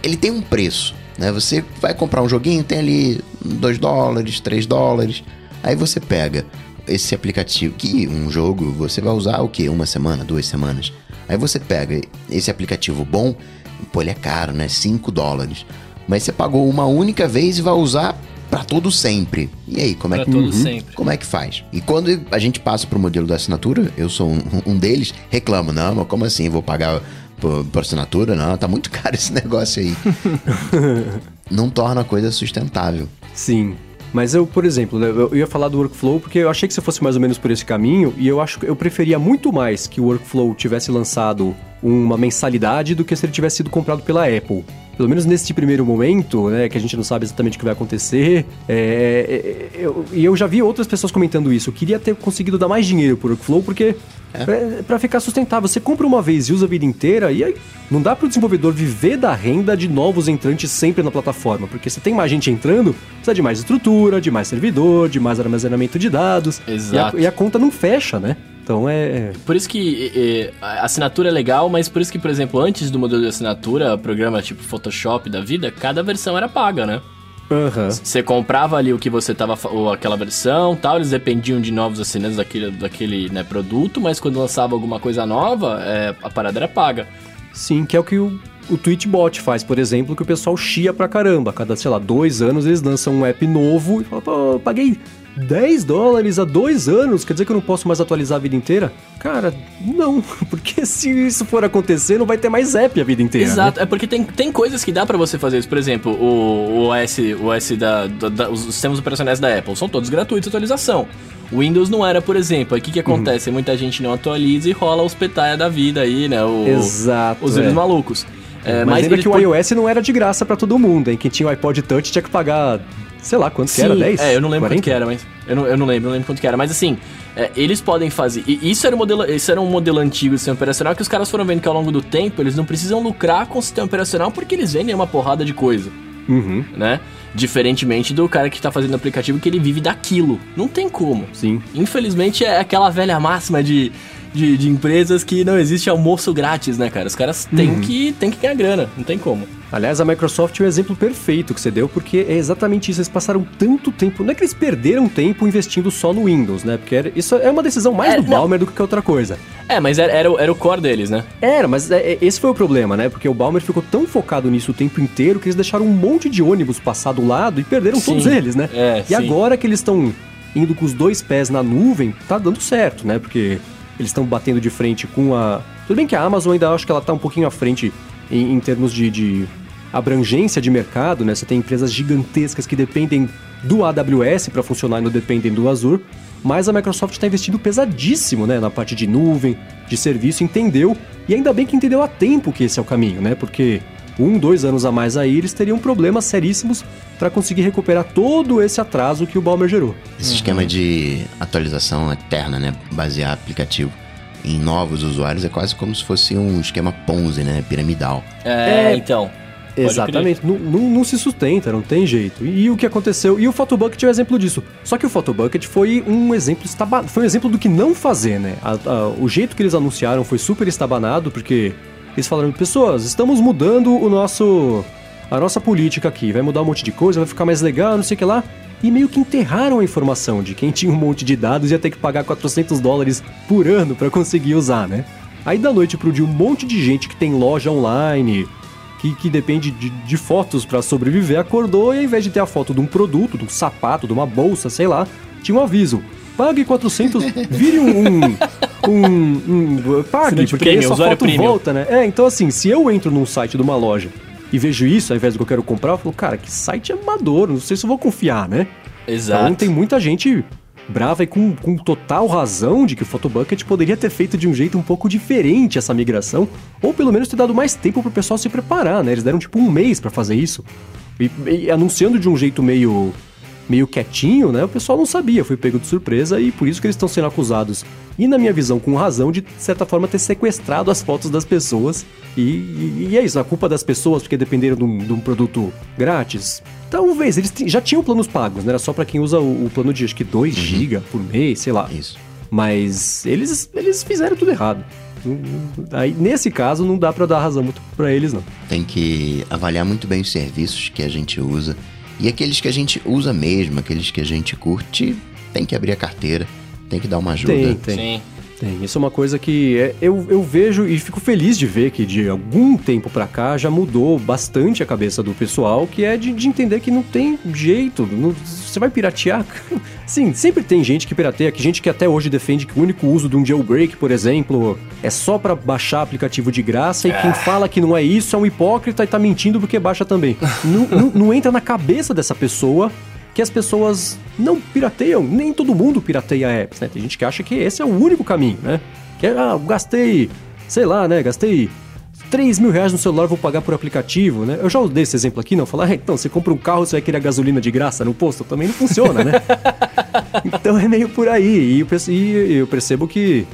S2: ele tem um preço. Né? Você vai comprar um joguinho, tem ali 2 dólares, 3 dólares. Aí você pega esse aplicativo, que um jogo você vai usar o que? Uma semana, duas semanas. Aí você pega esse aplicativo bom, pô, ele é caro, né? 5 dólares. Mas você pagou uma única vez e vai usar para todo sempre. E aí, como é que
S3: todo uhum, sempre.
S2: como é que faz? E quando a gente passa pro modelo da assinatura, eu sou um, um deles, reclamo, não, mas como assim? Vou pagar por, por assinatura? Não, tá muito (laughs) caro esse negócio aí. (laughs) não torna a coisa sustentável.
S1: Sim. Mas eu, por exemplo, né, eu ia falar do workflow porque eu achei que você fosse mais ou menos por esse caminho e eu acho que eu preferia muito mais que o workflow tivesse lançado uma mensalidade do que se ele tivesse sido comprado pela Apple. Pelo menos nesse primeiro momento, né, que a gente não sabe exatamente o que vai acontecer. É, é, é eu, e eu já vi outras pessoas comentando isso. Eu queria ter conseguido dar mais dinheiro pro Workflow, porque é. é para ficar sustentável. Você compra uma vez e usa a vida inteira, e aí não dá para o desenvolvedor viver da renda de novos entrantes sempre na plataforma, porque você tem mais gente entrando, precisa de mais estrutura, de mais servidor, de mais armazenamento de dados.
S3: Exato.
S1: E a, e a conta não fecha, né? Então é, é.
S3: Por isso que é, a assinatura é legal, mas por isso que, por exemplo, antes do modelo de assinatura, programa tipo Photoshop da vida, cada versão era paga, né? Você uhum. comprava ali o que você tava, ou aquela versão tal, eles dependiam de novos assinantes daquele, daquele né, produto, mas quando lançava alguma coisa nova, é, a parada era paga.
S1: Sim, que é o que o, o Twitchbot faz, por exemplo, que o pessoal chia pra caramba. Cada, sei lá, dois anos eles lançam um app novo e falam, pô, paguei 10 dólares há dois anos, quer dizer que eu não posso mais atualizar a vida inteira? Cara, não, (laughs) porque se isso for acontecer, não vai ter mais app a vida inteira.
S3: Exato, né? é porque tem, tem coisas que dá para você fazer isso. Por exemplo, o, o OS, o OS da, da, da, os sistemas operacionais da Apple são todos gratuitos atualização. O Windows não era, por exemplo. Aí o que, que uhum. acontece? Uhum. Muita gente não atualiza e rola os petaia da vida aí, né? O,
S1: Exato.
S3: Os é. malucos.
S1: É, mas, mas lembra que o iOS não era de graça para todo mundo, hein? Quem tinha o iPod Touch tinha que pagar sei lá quanto Sim, que era, 10?
S3: É, eu não lembro 40? quanto que era, mas. Eu não, eu não lembro, não lembro quanto que era. Mas assim, é, eles podem fazer. E isso era, um modelo, isso era um modelo antigo de sistema operacional que os caras foram vendo que ao longo do tempo eles não precisam lucrar com o sistema operacional porque eles vendem uma porrada de coisa.
S1: Uhum.
S3: Né? Diferentemente do cara que tá fazendo aplicativo que ele vive daquilo. Não tem como.
S1: Sim.
S3: Infelizmente é aquela velha máxima de de, de empresas que não existe almoço grátis, né, cara? Os caras têm, uhum. que, têm que ganhar grana, não tem como.
S1: Aliás, a Microsoft é o exemplo perfeito que você deu, porque é exatamente isso. Eles passaram tanto tempo. Não é que eles perderam tempo investindo só no Windows, né? Porque era, isso é uma decisão mais é, do Balmer do que outra coisa.
S3: É, mas era, era, era o core deles, né?
S1: Era, mas é, é, esse foi o problema, né? Porque o Balmer ficou tão focado nisso o tempo inteiro que eles deixaram um monte de ônibus passar do lado e perderam sim. todos eles, né?
S3: É,
S1: e sim. agora que eles estão indo com os dois pés na nuvem, tá dando certo, né? Porque eles estão batendo de frente com a. Tudo bem que a Amazon ainda acho que ela está um pouquinho à frente em, em termos de, de, abrangência de mercado, né? Você tem empresas gigantescas que dependem do AWS para funcionar e não dependem do Azure. Mas a Microsoft está investindo pesadíssimo, né? Na parte de nuvem, de serviço, entendeu. E ainda bem que entendeu a tempo que esse é o caminho, né? Porque um, dois anos a mais aí, eles teriam problemas seríssimos para conseguir recuperar todo esse atraso que o Balmer gerou.
S2: Esse uhum. esquema de atualização eterna, né? Basear aplicativo em novos usuários é quase como se fosse um esquema Ponzi, né? Piramidal.
S3: É, é então.
S1: Exatamente, não, não, não, se sustenta, não tem jeito. E, e, o que aconteceu? E o Photobucket é um exemplo disso. Só que o Photobucket foi um exemplo foi um exemplo do que não fazer, né? A, a, o jeito que eles anunciaram foi super estabanado, porque eles falaram, pessoas, estamos mudando o nosso a nossa política aqui, vai mudar um monte de coisa, vai ficar mais legal, não sei o que lá. E meio que enterraram a informação de quem tinha um monte de dados ia ter que pagar 400 dólares por ano para conseguir usar, né? Aí da noite pro dia, um monte de gente que tem loja online, que, que depende de, de fotos para sobreviver, acordou e ao invés de ter a foto de um produto, de um sapato, de uma bolsa, sei lá, tinha um aviso. Pague 400, vire um, um, um, um pague, porque aí essa foto premium. volta, né? É, então assim, se eu entro num site de uma loja e vejo isso ao invés do que eu quero comprar, eu falo, cara, que site amador, não sei se eu vou confiar, né?
S3: Exato.
S1: Então tem muita gente brava e com, com total razão de que o Photobucket poderia ter feito de um jeito um pouco diferente essa migração, ou pelo menos ter dado mais tempo pro pessoal se preparar, né? Eles deram tipo um mês para fazer isso. E, e, anunciando de um jeito meio meio quietinho, né? O pessoal não sabia, foi pego de surpresa e por isso que eles estão sendo acusados. E na minha visão, com razão, de, de certa forma ter sequestrado as fotos das pessoas. E, e, e é isso, a culpa das pessoas porque dependeram de um, de um produto grátis. Talvez, eles já tinham planos pagos, né? Era só para quem usa o, o, plano de acho que 2 uhum. GB por mês, sei lá.
S2: Isso.
S1: Mas eles, eles fizeram tudo errado. Aí, nesse caso, não dá para dar razão muito para eles, não.
S2: Tem que avaliar muito bem os serviços que a gente usa e aqueles que a gente usa mesmo, aqueles que a gente curte, tem que abrir a carteira, tem que dar uma ajuda.
S1: Tem, tem. Sim. Tem. Isso é uma coisa que é, eu, eu vejo e fico feliz de ver que de algum tempo para cá já mudou bastante a cabeça do pessoal, que é de, de entender que não tem jeito. Não, você vai piratear? (laughs) Sim, sempre tem gente que pirateia, que gente que até hoje defende que o único uso de um jailbreak, por exemplo, é só para baixar aplicativo de graça, e quem ah. fala que não é isso é um hipócrita e tá mentindo porque baixa também. não, não, não entra na cabeça dessa pessoa que as pessoas não pirateiam, nem todo mundo pirateia apps, né? Tem gente que acha que esse é o único caminho, né? Que ah, gastei, sei lá, né? Gastei 3 mil reais no celular, vou pagar por aplicativo, né? Eu já usei esse exemplo aqui, não? Falar, ah, então, você compra um carro, você vai querer a gasolina de graça no posto? Também não funciona, né? (laughs) então é meio por aí. E eu, e eu percebo que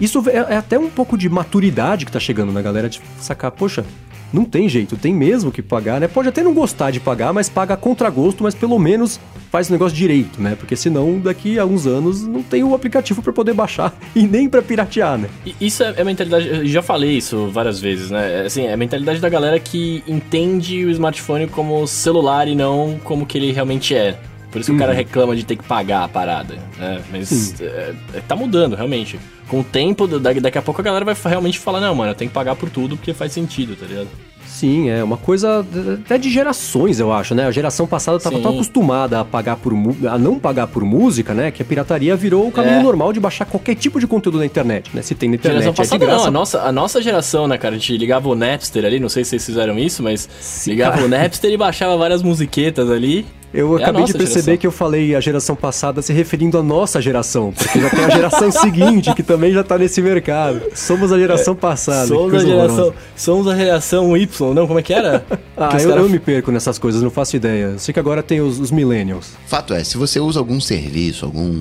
S1: isso é, é até um pouco de maturidade que tá chegando na galera de sacar, poxa, não tem jeito, tem mesmo que pagar, né? Pode até não gostar de pagar, mas paga a contragosto, mas pelo menos faz o negócio direito, né? Porque senão daqui a uns anos não tem o aplicativo pra poder baixar (laughs) e nem pra piratear, né?
S3: Isso é, é mentalidade, eu já falei isso várias vezes, né? É, Assim, é a mentalidade da galera que entende o smartphone como celular e não como que ele realmente é. Por isso que o cara reclama de ter que pagar a parada, né? Mas é, é, tá mudando, realmente. Com o tempo, da- daqui a pouco a galera vai realmente falar, não, mano, eu tenho que pagar por tudo porque faz sentido, tá ligado?
S1: Sim, é uma coisa até de gerações, eu acho, né? A geração passada estava
S3: Sim.
S1: tão acostumada a pagar por a não pagar por música, né? Que a pirataria virou o caminho
S3: É.
S1: normal de baixar qualquer tipo de conteúdo na internet, né? Se tem na internet,
S3: Geração
S1: é
S3: passada não,
S1: graça.
S3: a nossa, a nossa geração, né, cara? A gente ligava o Napster ali, não sei se vocês fizeram isso, mas ligava
S1: cara.
S3: o Napster e baixava várias musiquetas ali.
S1: Eu
S3: É
S1: acabei de perceber
S3: geração.
S1: que eu falei a geração passada se referindo à nossa geração, porque já tem a geração (laughs) seguinte que também já tá nesse mercado. Somos a geração passada. que
S3: somos a geração,
S1: horrorosa.
S3: somos a geração Y, não? Como é que era? (laughs)
S1: Ah,
S3: Que
S1: eu,
S3: cara-
S1: eu me perco nessas coisas, não faço ideia. Eu sei que agora tem os, os millennials.
S2: Fato é, se você usa algum serviço, algum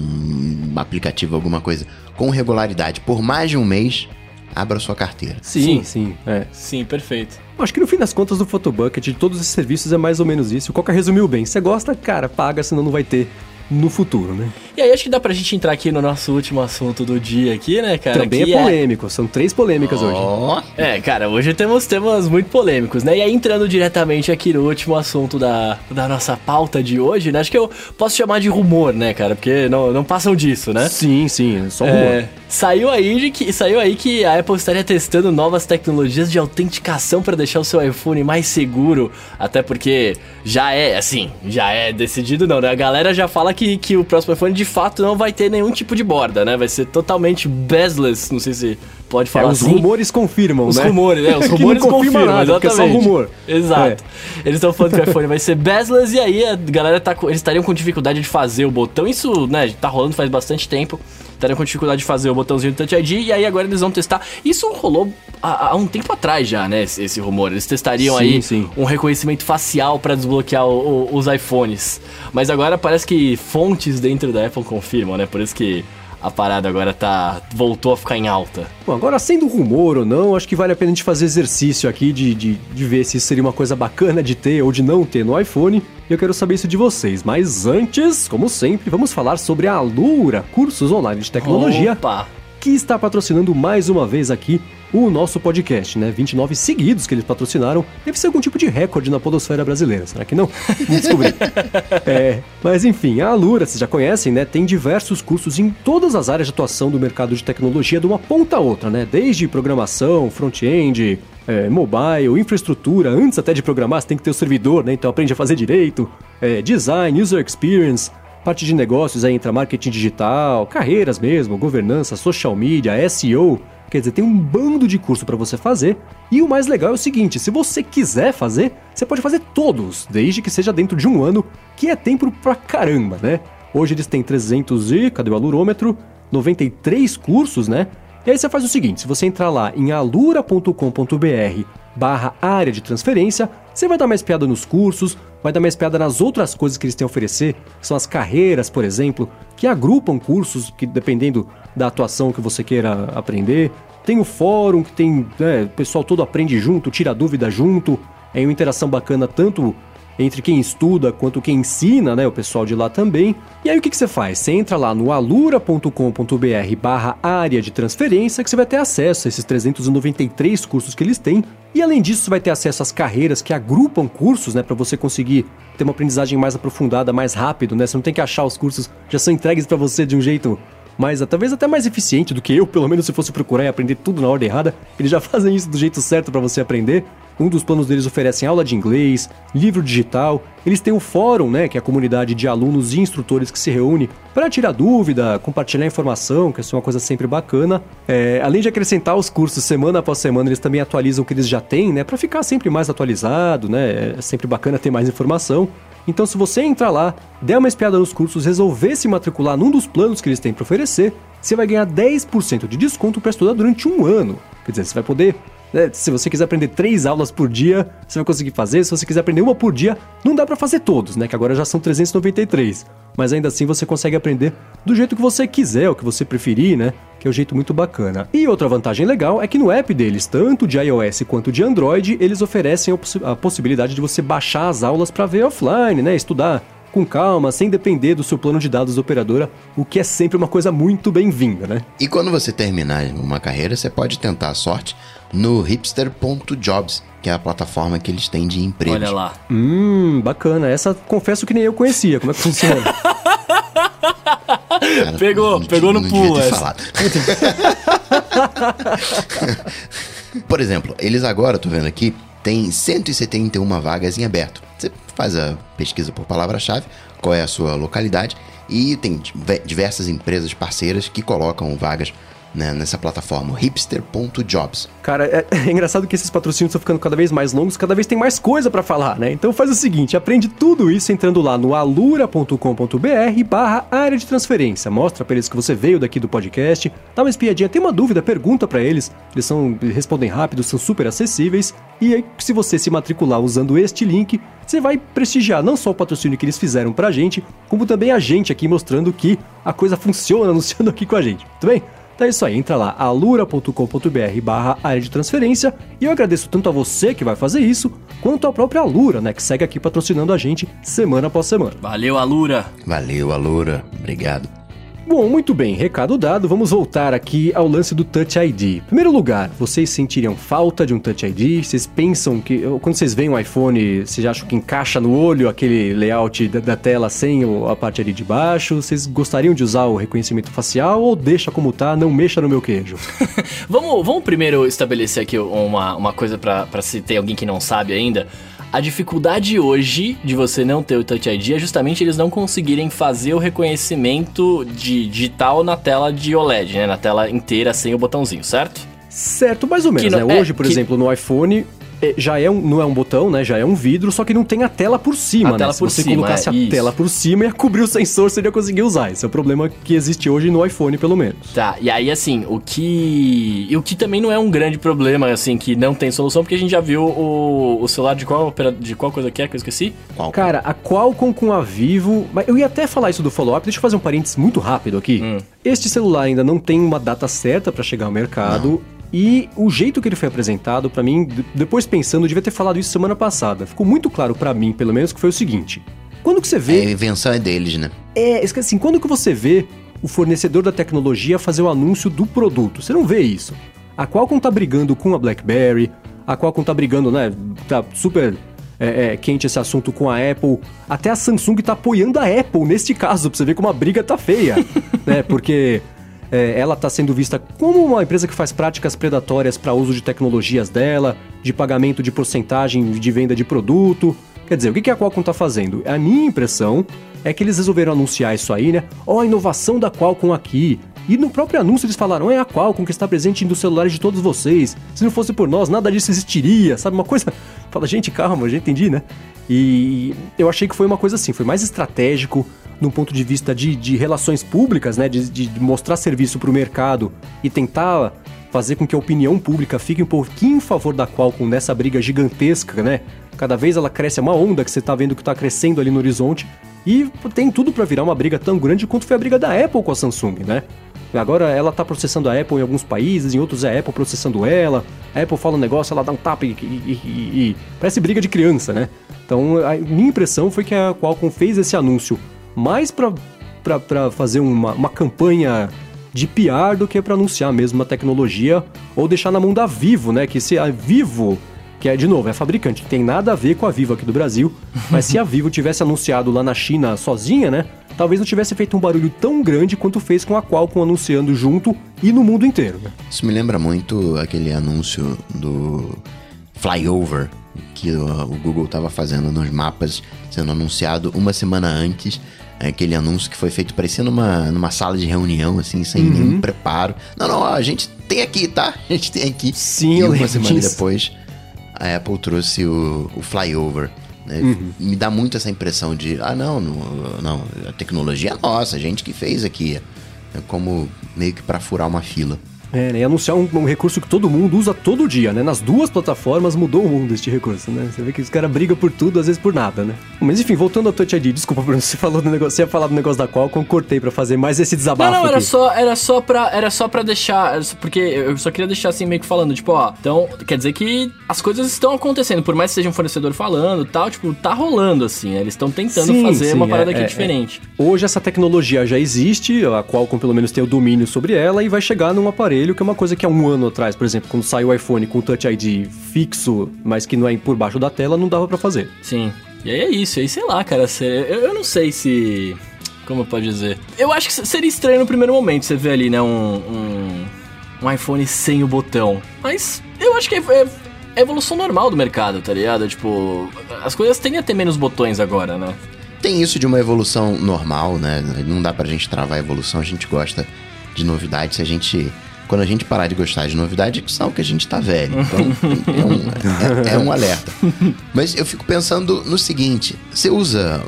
S2: aplicativo, alguma coisa com regularidade por mais de um mês, abra sua carteira.
S1: Sim,
S3: Sim.
S1: sim, é.
S3: Sim, perfeito.
S1: Acho que no fim das contas do Photobucket, de todos esses serviços, é mais ou menos isso. O Coca resumiu bem. Você gosta, cara, paga, senão não vai ter no futuro, né?
S3: E aí acho que dá pra gente entrar aqui no nosso último assunto do dia aqui, né, cara?
S1: Também
S3: que
S1: é polêmico, são três polêmicas hoje.
S2: Ó,
S3: É, cara, hoje temos temas muito polêmicos, né? E aí, entrando diretamente aqui no último assunto da, da nossa pauta de hoje, né? Acho que eu posso chamar de rumor, né, cara? Porque não, não passam disso, né?
S1: Sim, sim, é só um rumor.
S3: É, saiu aí de que saiu aí que a Apple estaria testando novas tecnologias de autenticação para deixar o seu iPhone mais seguro, até porque já é assim, já é decidido não, né? A galera já fala que, que o próximo iPhone de fato não vai ter nenhum tipo de borda, né? Vai ser totalmente bezeless, não sei se pode
S1: É,
S3: falar
S1: os
S3: assim.
S1: rumores confirmam,
S3: Os
S1: né?
S3: rumores, né? Os (laughs) rumores
S1: confirma
S3: confirmam,
S1: nada, porque é só
S3: exatamente.
S1: rumor.
S3: Exato. Eles estão falando que o iPhone (laughs) vai ser bezeless e aí a galera tá eles estariam com dificuldade de fazer o botão. Isso, né, tá rolando faz bastante tempo. Estariam com dificuldade de fazer o botãozinho do Touch ID e aí agora eles vão testar. Isso rolou há, há um tempo atrás já, né, esse, esse rumor. Eles testariam
S1: Sim,
S3: aí
S1: sim.
S3: um reconhecimento facial para desbloquear o- o- os iPhones. Mas agora parece que fontes dentro da Apple confirmam, né? Por isso que a parada agora tá voltou a ficar em alta.
S1: Bom, agora sendo rumor ou não, acho que vale a pena a gente fazer exercício aqui de, de, de ver se isso seria uma coisa bacana de ter ou de não ter no iPhone. E eu quero saber isso de vocês. Mas antes, como sempre, vamos falar sobre a Alura, cursos online de tecnologia,
S3: Opa!
S1: Que está patrocinando mais uma vez aqui o nosso podcast, né? 29 seguidos que eles patrocinaram. Deve ser algum tipo de recorde na podosfera brasileira, será que não? (laughs) Vamos descobrir. É, mas enfim, a Alura, vocês já conhecem, né? Tem diversos cursos em todas as áreas de atuação do mercado de tecnologia, de uma ponta a outra, né? Desde programação, front-end, é, mobile, infraestrutura, antes até de programar, você tem que ter o servidor, né? Então aprende a fazer direito, é, design, user experience, parte de negócios aí entra marketing digital, carreiras mesmo, governança, social media, SEO. Quer dizer, tem um bando de curso para você fazer. E o mais legal é o seguinte: se você quiser fazer, você pode fazer todos, desde que seja dentro de um ano, que é tempo pra caramba, né? Hoje eles têm 300 e. cadê o alurômetro? 93 cursos, né? E aí você faz o seguinte: se você entrar lá em alura.com.br barra área de transferência, você vai dar mais piada nos cursos, vai dar mais piada nas outras coisas que eles têm a oferecer, que são as carreiras, por exemplo, que agrupam cursos que dependendo da atuação que você queira aprender. Tem o fórum que tem, né, o pessoal todo aprende junto, tira dúvida junto, é uma interação bacana tanto entre quem estuda quanto quem ensina, né, o pessoal de lá também. E aí o que, que você faz? Você entra lá no alura.com.br barra área de transferência que você vai ter acesso a esses 393 cursos que eles têm. E além disso, você vai ter acesso às carreiras que agrupam cursos, né, para você conseguir ter uma aprendizagem mais aprofundada, mais rápido, né? Você não tem que achar os cursos já são entregues para você de um jeito mais, talvez até mais eficiente do que eu, pelo menos se fosse procurar e aprender tudo na ordem errada. Eles já (laughs) fazem isso do jeito certo para você aprender. Um dos planos deles oferecem aula de inglês, livro digital. Eles têm o fórum, né, que é a comunidade de alunos e instrutores que se reúne para tirar dúvida, compartilhar informação, que é uma coisa sempre bacana. É, além de acrescentar os cursos semana após semana, eles também atualizam o que eles já têm, né, para ficar sempre mais atualizado, né? É sempre bacana ter mais informação. Então, se você entrar lá, der uma espiada nos cursos, resolver se matricular num dos planos que eles têm para oferecer, você vai ganhar 10% de desconto para estudar durante um ano. Quer dizer, você vai poder Né? Se você quiser aprender três aulas por dia, você vai conseguir fazer. Se você quiser aprender uma por dia, não dá para fazer todos, né? Que agora já são 393. Mas ainda assim você consegue aprender do jeito que você quiser, o que você preferir, né? Que é um jeito muito bacana. E outra vantagem legal é que no app deles, tanto de iOS quanto de Android, eles oferecem a, poss a possibilidade de você baixar as aulas para ver offline, né? Estudar com calma, sem depender do seu plano de dados da operadora, o que é sempre uma coisa muito bem-vinda, né?
S2: E quando você terminar uma carreira, você pode tentar a sorte no hipster.jobs, que é a plataforma que eles têm de emprego.
S3: Olha lá.
S1: Hum, bacana. Essa confesso que nem eu conhecia. Como é que funciona? (laughs)
S3: Cara, pegou, pegou no pulo essa. (laughs)
S2: Por exemplo, eles agora, tô vendo aqui, tem 171 vagas em aberto. Você faz a pesquisa por palavra-chave, qual é a sua localidade, e tem diversas empresas parceiras que colocam vagas né, nessa plataforma, hipster.jobs.
S1: Cara, é, é, engraçado que esses patrocínios estão ficando cada vez mais longos, cada vez tem mais coisa para falar, né? Então faz o seguinte, aprende tudo isso entrando lá no alura.com.br barra área de transferência. Mostra para eles que você veio daqui do podcast, dá uma espiadinha, tem uma dúvida, pergunta para eles. Eles são, respondem rápido, são super acessíveis. E aí, se você se matricular usando este link, você vai prestigiar não só o patrocínio que eles fizeram pra gente, como também a gente aqui mostrando que a coisa funciona (laughs) anunciando aqui com a gente. Tudo bem? Então é isso aí, entra lá, alura.com.br barra área de transferência, e eu agradeço tanto a você que vai fazer isso, quanto a própria Alura, né, que segue aqui patrocinando a gente semana após semana.
S3: Valeu, Alura!
S2: Valeu, Alura, obrigado.
S1: Bom, muito bem, recado dado, vamos voltar aqui ao lance do Touch ID. Em primeiro lugar, vocês sentiriam falta de um Touch ID? Vocês pensam que, quando vocês veem um iPhone, vocês acham que encaixa no olho aquele layout da, da tela sem a parte ali de baixo? Vocês gostariam de usar o reconhecimento facial ou deixa como tá, não mexa no meu queijo? (laughs)
S3: vamos, vamos primeiro estabelecer aqui uma, uma coisa para se ter alguém que não sabe ainda. A dificuldade hoje de você não ter o Touch ID é justamente eles não conseguirem fazer o reconhecimento de digital na tela de OLED, né? Na tela inteira sem o botãozinho, certo?
S1: Certo, mais ou menos, não, né? É, hoje, por que... exemplo, no iPhone, já é um, não é um botão, né? Já é um vidro, só que não tem a tela por cima, a né? Tela Se por você cima, colocasse é, a isso. tela por cima, ia cobrir o sensor, você ia conseguir usar. Esse é o problema que existe hoje no iPhone, pelo menos.
S3: Tá, e aí assim, o que. E o que também não é um grande problema, assim, que não tem solução, porque a gente já viu o, o celular de qual, de qual coisa que é que eu esqueci?
S1: Qual? Cara, a Qualcomm com a Vivo. Mas eu ia até falar isso do follow-up, deixa eu fazer um parênteses muito rápido aqui. Hum. Este celular ainda não tem uma data certa para chegar ao mercado. Não. E o jeito que ele foi apresentado, para mim, depois pensando, eu devia ter falado isso semana passada. Ficou muito claro para mim, pelo menos, que foi o seguinte: quando que você vê.
S2: A invenção é deles, né?
S1: É, assim, quando que você vê o fornecedor da tecnologia fazer o anúncio do produto? Você não vê isso. A Qualcomm tá brigando com a BlackBerry, a Qualcomm tá brigando, né? Tá super é, é, quente esse assunto com a Apple. Até a Samsung tá apoiando a Apple neste caso, pra você ver como a briga tá feia. (laughs) né? Porque é, ela está sendo vista como uma empresa que faz práticas predatórias para uso de tecnologias dela, de pagamento de porcentagem de venda de produto. Quer dizer, o que a Qualcomm está fazendo? A minha impressão é que eles resolveram anunciar isso aí, né? Ó, oh, a inovação da Qualcomm aqui. E no próprio anúncio eles falaram: é a Qualcomm que está presente nos celulares de todos vocês. Se não fosse por nós, nada disso existiria, (laughs) sabe? Uma coisa. (laughs) Fala, gente, calma, já entendi, né? E eu achei que foi uma coisa assim, foi mais estratégico, num ponto de vista de, de relações públicas, né, de, de mostrar serviço para o mercado e tentar fazer com que a opinião pública fique um pouquinho em favor da Qualcomm nessa briga gigantesca, né? Cada vez ela cresce, é uma onda que você está vendo que está crescendo ali no horizonte e tem tudo para virar uma briga tão grande quanto foi a briga da Apple com a Samsung, né? Agora ela tá processando a Apple em alguns países, em outros é a Apple processando ela. A Apple fala um negócio, ela dá um tapa e, e, e, e parece briga de criança, né? Então a minha impressão foi que a Qualcomm fez esse anúncio mais para fazer uma, uma campanha de PR do que para anunciar mesmo uma tecnologia ou deixar na mão da Vivo, né? Que se a Vivo, que é de novo, é fabricante, não tem nada a ver com a Vivo aqui do Brasil, (laughs) mas se a Vivo tivesse anunciado lá na China sozinha, né? Talvez não tivesse feito um barulho tão grande quanto fez com a Qualcomm anunciando junto e no mundo inteiro. Né?
S2: Isso me lembra muito aquele anúncio do Flyover que o Google estava fazendo nos mapas, sendo anunciado uma semana antes aquele anúncio que foi feito parecendo numa, numa sala de reunião, assim, sem uhum. nenhum preparo. Não, não, a gente tem aqui, tá? (laughs) A gente tem aqui.
S1: Sim,
S2: e
S1: eu
S2: uma semana
S1: disso.
S2: depois, a Apple trouxe o, o flyover. Né? Uhum. Me dá muito essa impressão de, ah, não, não, não, a tecnologia é nossa, a gente que fez aqui. É como meio que para furar uma fila.
S1: É, né? E anunciar um, um, recurso que todo mundo usa todo dia, né? Nas duas plataformas mudou o mundo este recurso, né? Você vê que os caras brigam por tudo, às vezes por nada, né? Mas enfim, voltando ao Touch ID, desculpa, Bruno, (laughs) você falou do negócio, você ia falar do negócio da Qualcomm, cortei para fazer mais esse desabafo.
S3: Não, não,
S1: era
S3: aqui. só, era só pra, era só pra deixar, porque eu só queria deixar assim meio que falando, tipo, ó, então, quer dizer que as coisas estão acontecendo, por mais que seja um fornecedor falando tal, tipo, tá rolando assim, né? Eles estão tentando sim, fazer sim, uma parada é, aqui é, diferente.
S1: É. Hoje essa tecnologia já existe, a Qualcomm pelo menos tem o domínio sobre ela e vai chegar num aparelho que é uma coisa que há um ano atrás, por exemplo, quando saiu o iPhone com o Touch ID fixo, mas que não é por baixo da tela, não dava para fazer.
S3: Sim. E aí é isso, aí sei lá, cara, eu, eu não sei se como eu posso dizer? Eu acho que seria estranho no primeiro momento você ver ali, né, um, um, um iPhone sem o botão. Mas eu acho que é, é, é evolução normal do mercado, tá ligado? Tipo, as coisas tendem a ter menos botões agora, né?
S2: Tem isso de uma evolução normal, né? Não dá pra gente travar a evolução, a gente gosta de novidades. Se a gente quando a gente parar de gostar de novidade, é sinal que a gente tá velho. Então, é um, é, é um alerta. Mas eu fico pensando no seguinte: você usa,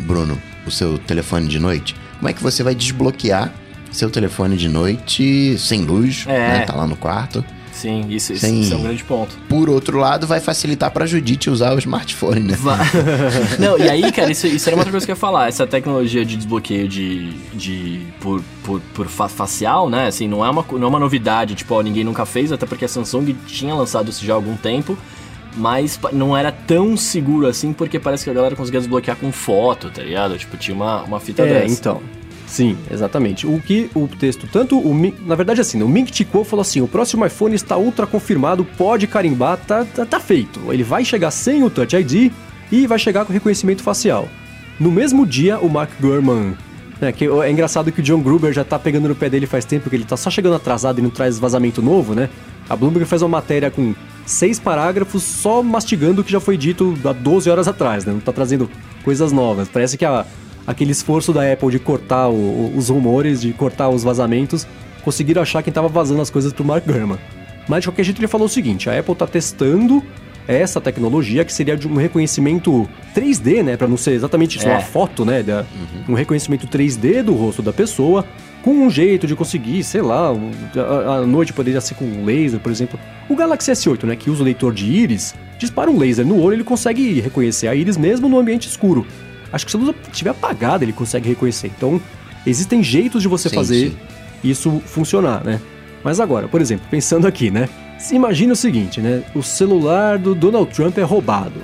S2: Bruno, o seu telefone de noite? Como é que você vai desbloquear seu telefone de noite sem luz, é. né? Tá lá no quarto.
S3: Sim, isso, Sem... isso, é um grande ponto.
S2: Por outro lado, vai facilitar pra Judite usar o smartphone, né?
S3: Vai. (laughs) Não, e aí, cara, isso, isso era uma outra coisa que eu ia falar. Essa tecnologia de desbloqueio de, de por, por, por facial, né? Assim, não é, uma, não é uma novidade, tipo, ó, ninguém nunca fez, até porque a Samsung tinha lançado isso já há algum tempo. Mas não era tão seguro assim, porque parece que a galera conseguia desbloquear com foto, tá ligado? Tipo, tinha uma, uma fita
S1: é,
S3: dessa.
S1: então. Sim, exatamente. O que o texto, tanto o na verdade assim, o Ming Chico falou assim: o próximo iPhone está ultra confirmado, pode carimbar, tá, tá, tá feito. Ele vai chegar sem o Touch ID e vai chegar com reconhecimento facial. No mesmo dia, o Mark Gurman é, que é engraçado que o John Gruber já tá pegando no pé dele faz tempo, que ele tá só chegando atrasado e não traz vazamento novo, né? A Bloomberg faz uma matéria com seis parágrafos só mastigando o que já foi dito há 12 horas atrás, né? Não tá trazendo coisas novas. Parece que a, aquele esforço da Apple de cortar o, os rumores, de cortar os vazamentos, conseguiram achar quem estava vazando as coisas pro Mark Gurman. Mas de qualquer jeito ele falou o seguinte: a Apple está testando essa tecnologia que seria de um reconhecimento 3D, né, para não ser exatamente é. uma foto, né, da, uhum. um reconhecimento 3D do rosto da pessoa, com um jeito de conseguir, sei lá, a, a noite poderia ser com laser, por exemplo. O Galaxy S8, né, que usa o leitor de íris, dispara um laser no olho, ele consegue reconhecer a íris mesmo no ambiente escuro. Acho que se a luz estiver apagada, ele consegue reconhecer. Então, existem jeitos de você sim, fazer sim. isso funcionar, né? Mas agora, por exemplo, pensando aqui, né? Imagina o seguinte, né? O celular do Donald Trump é roubado.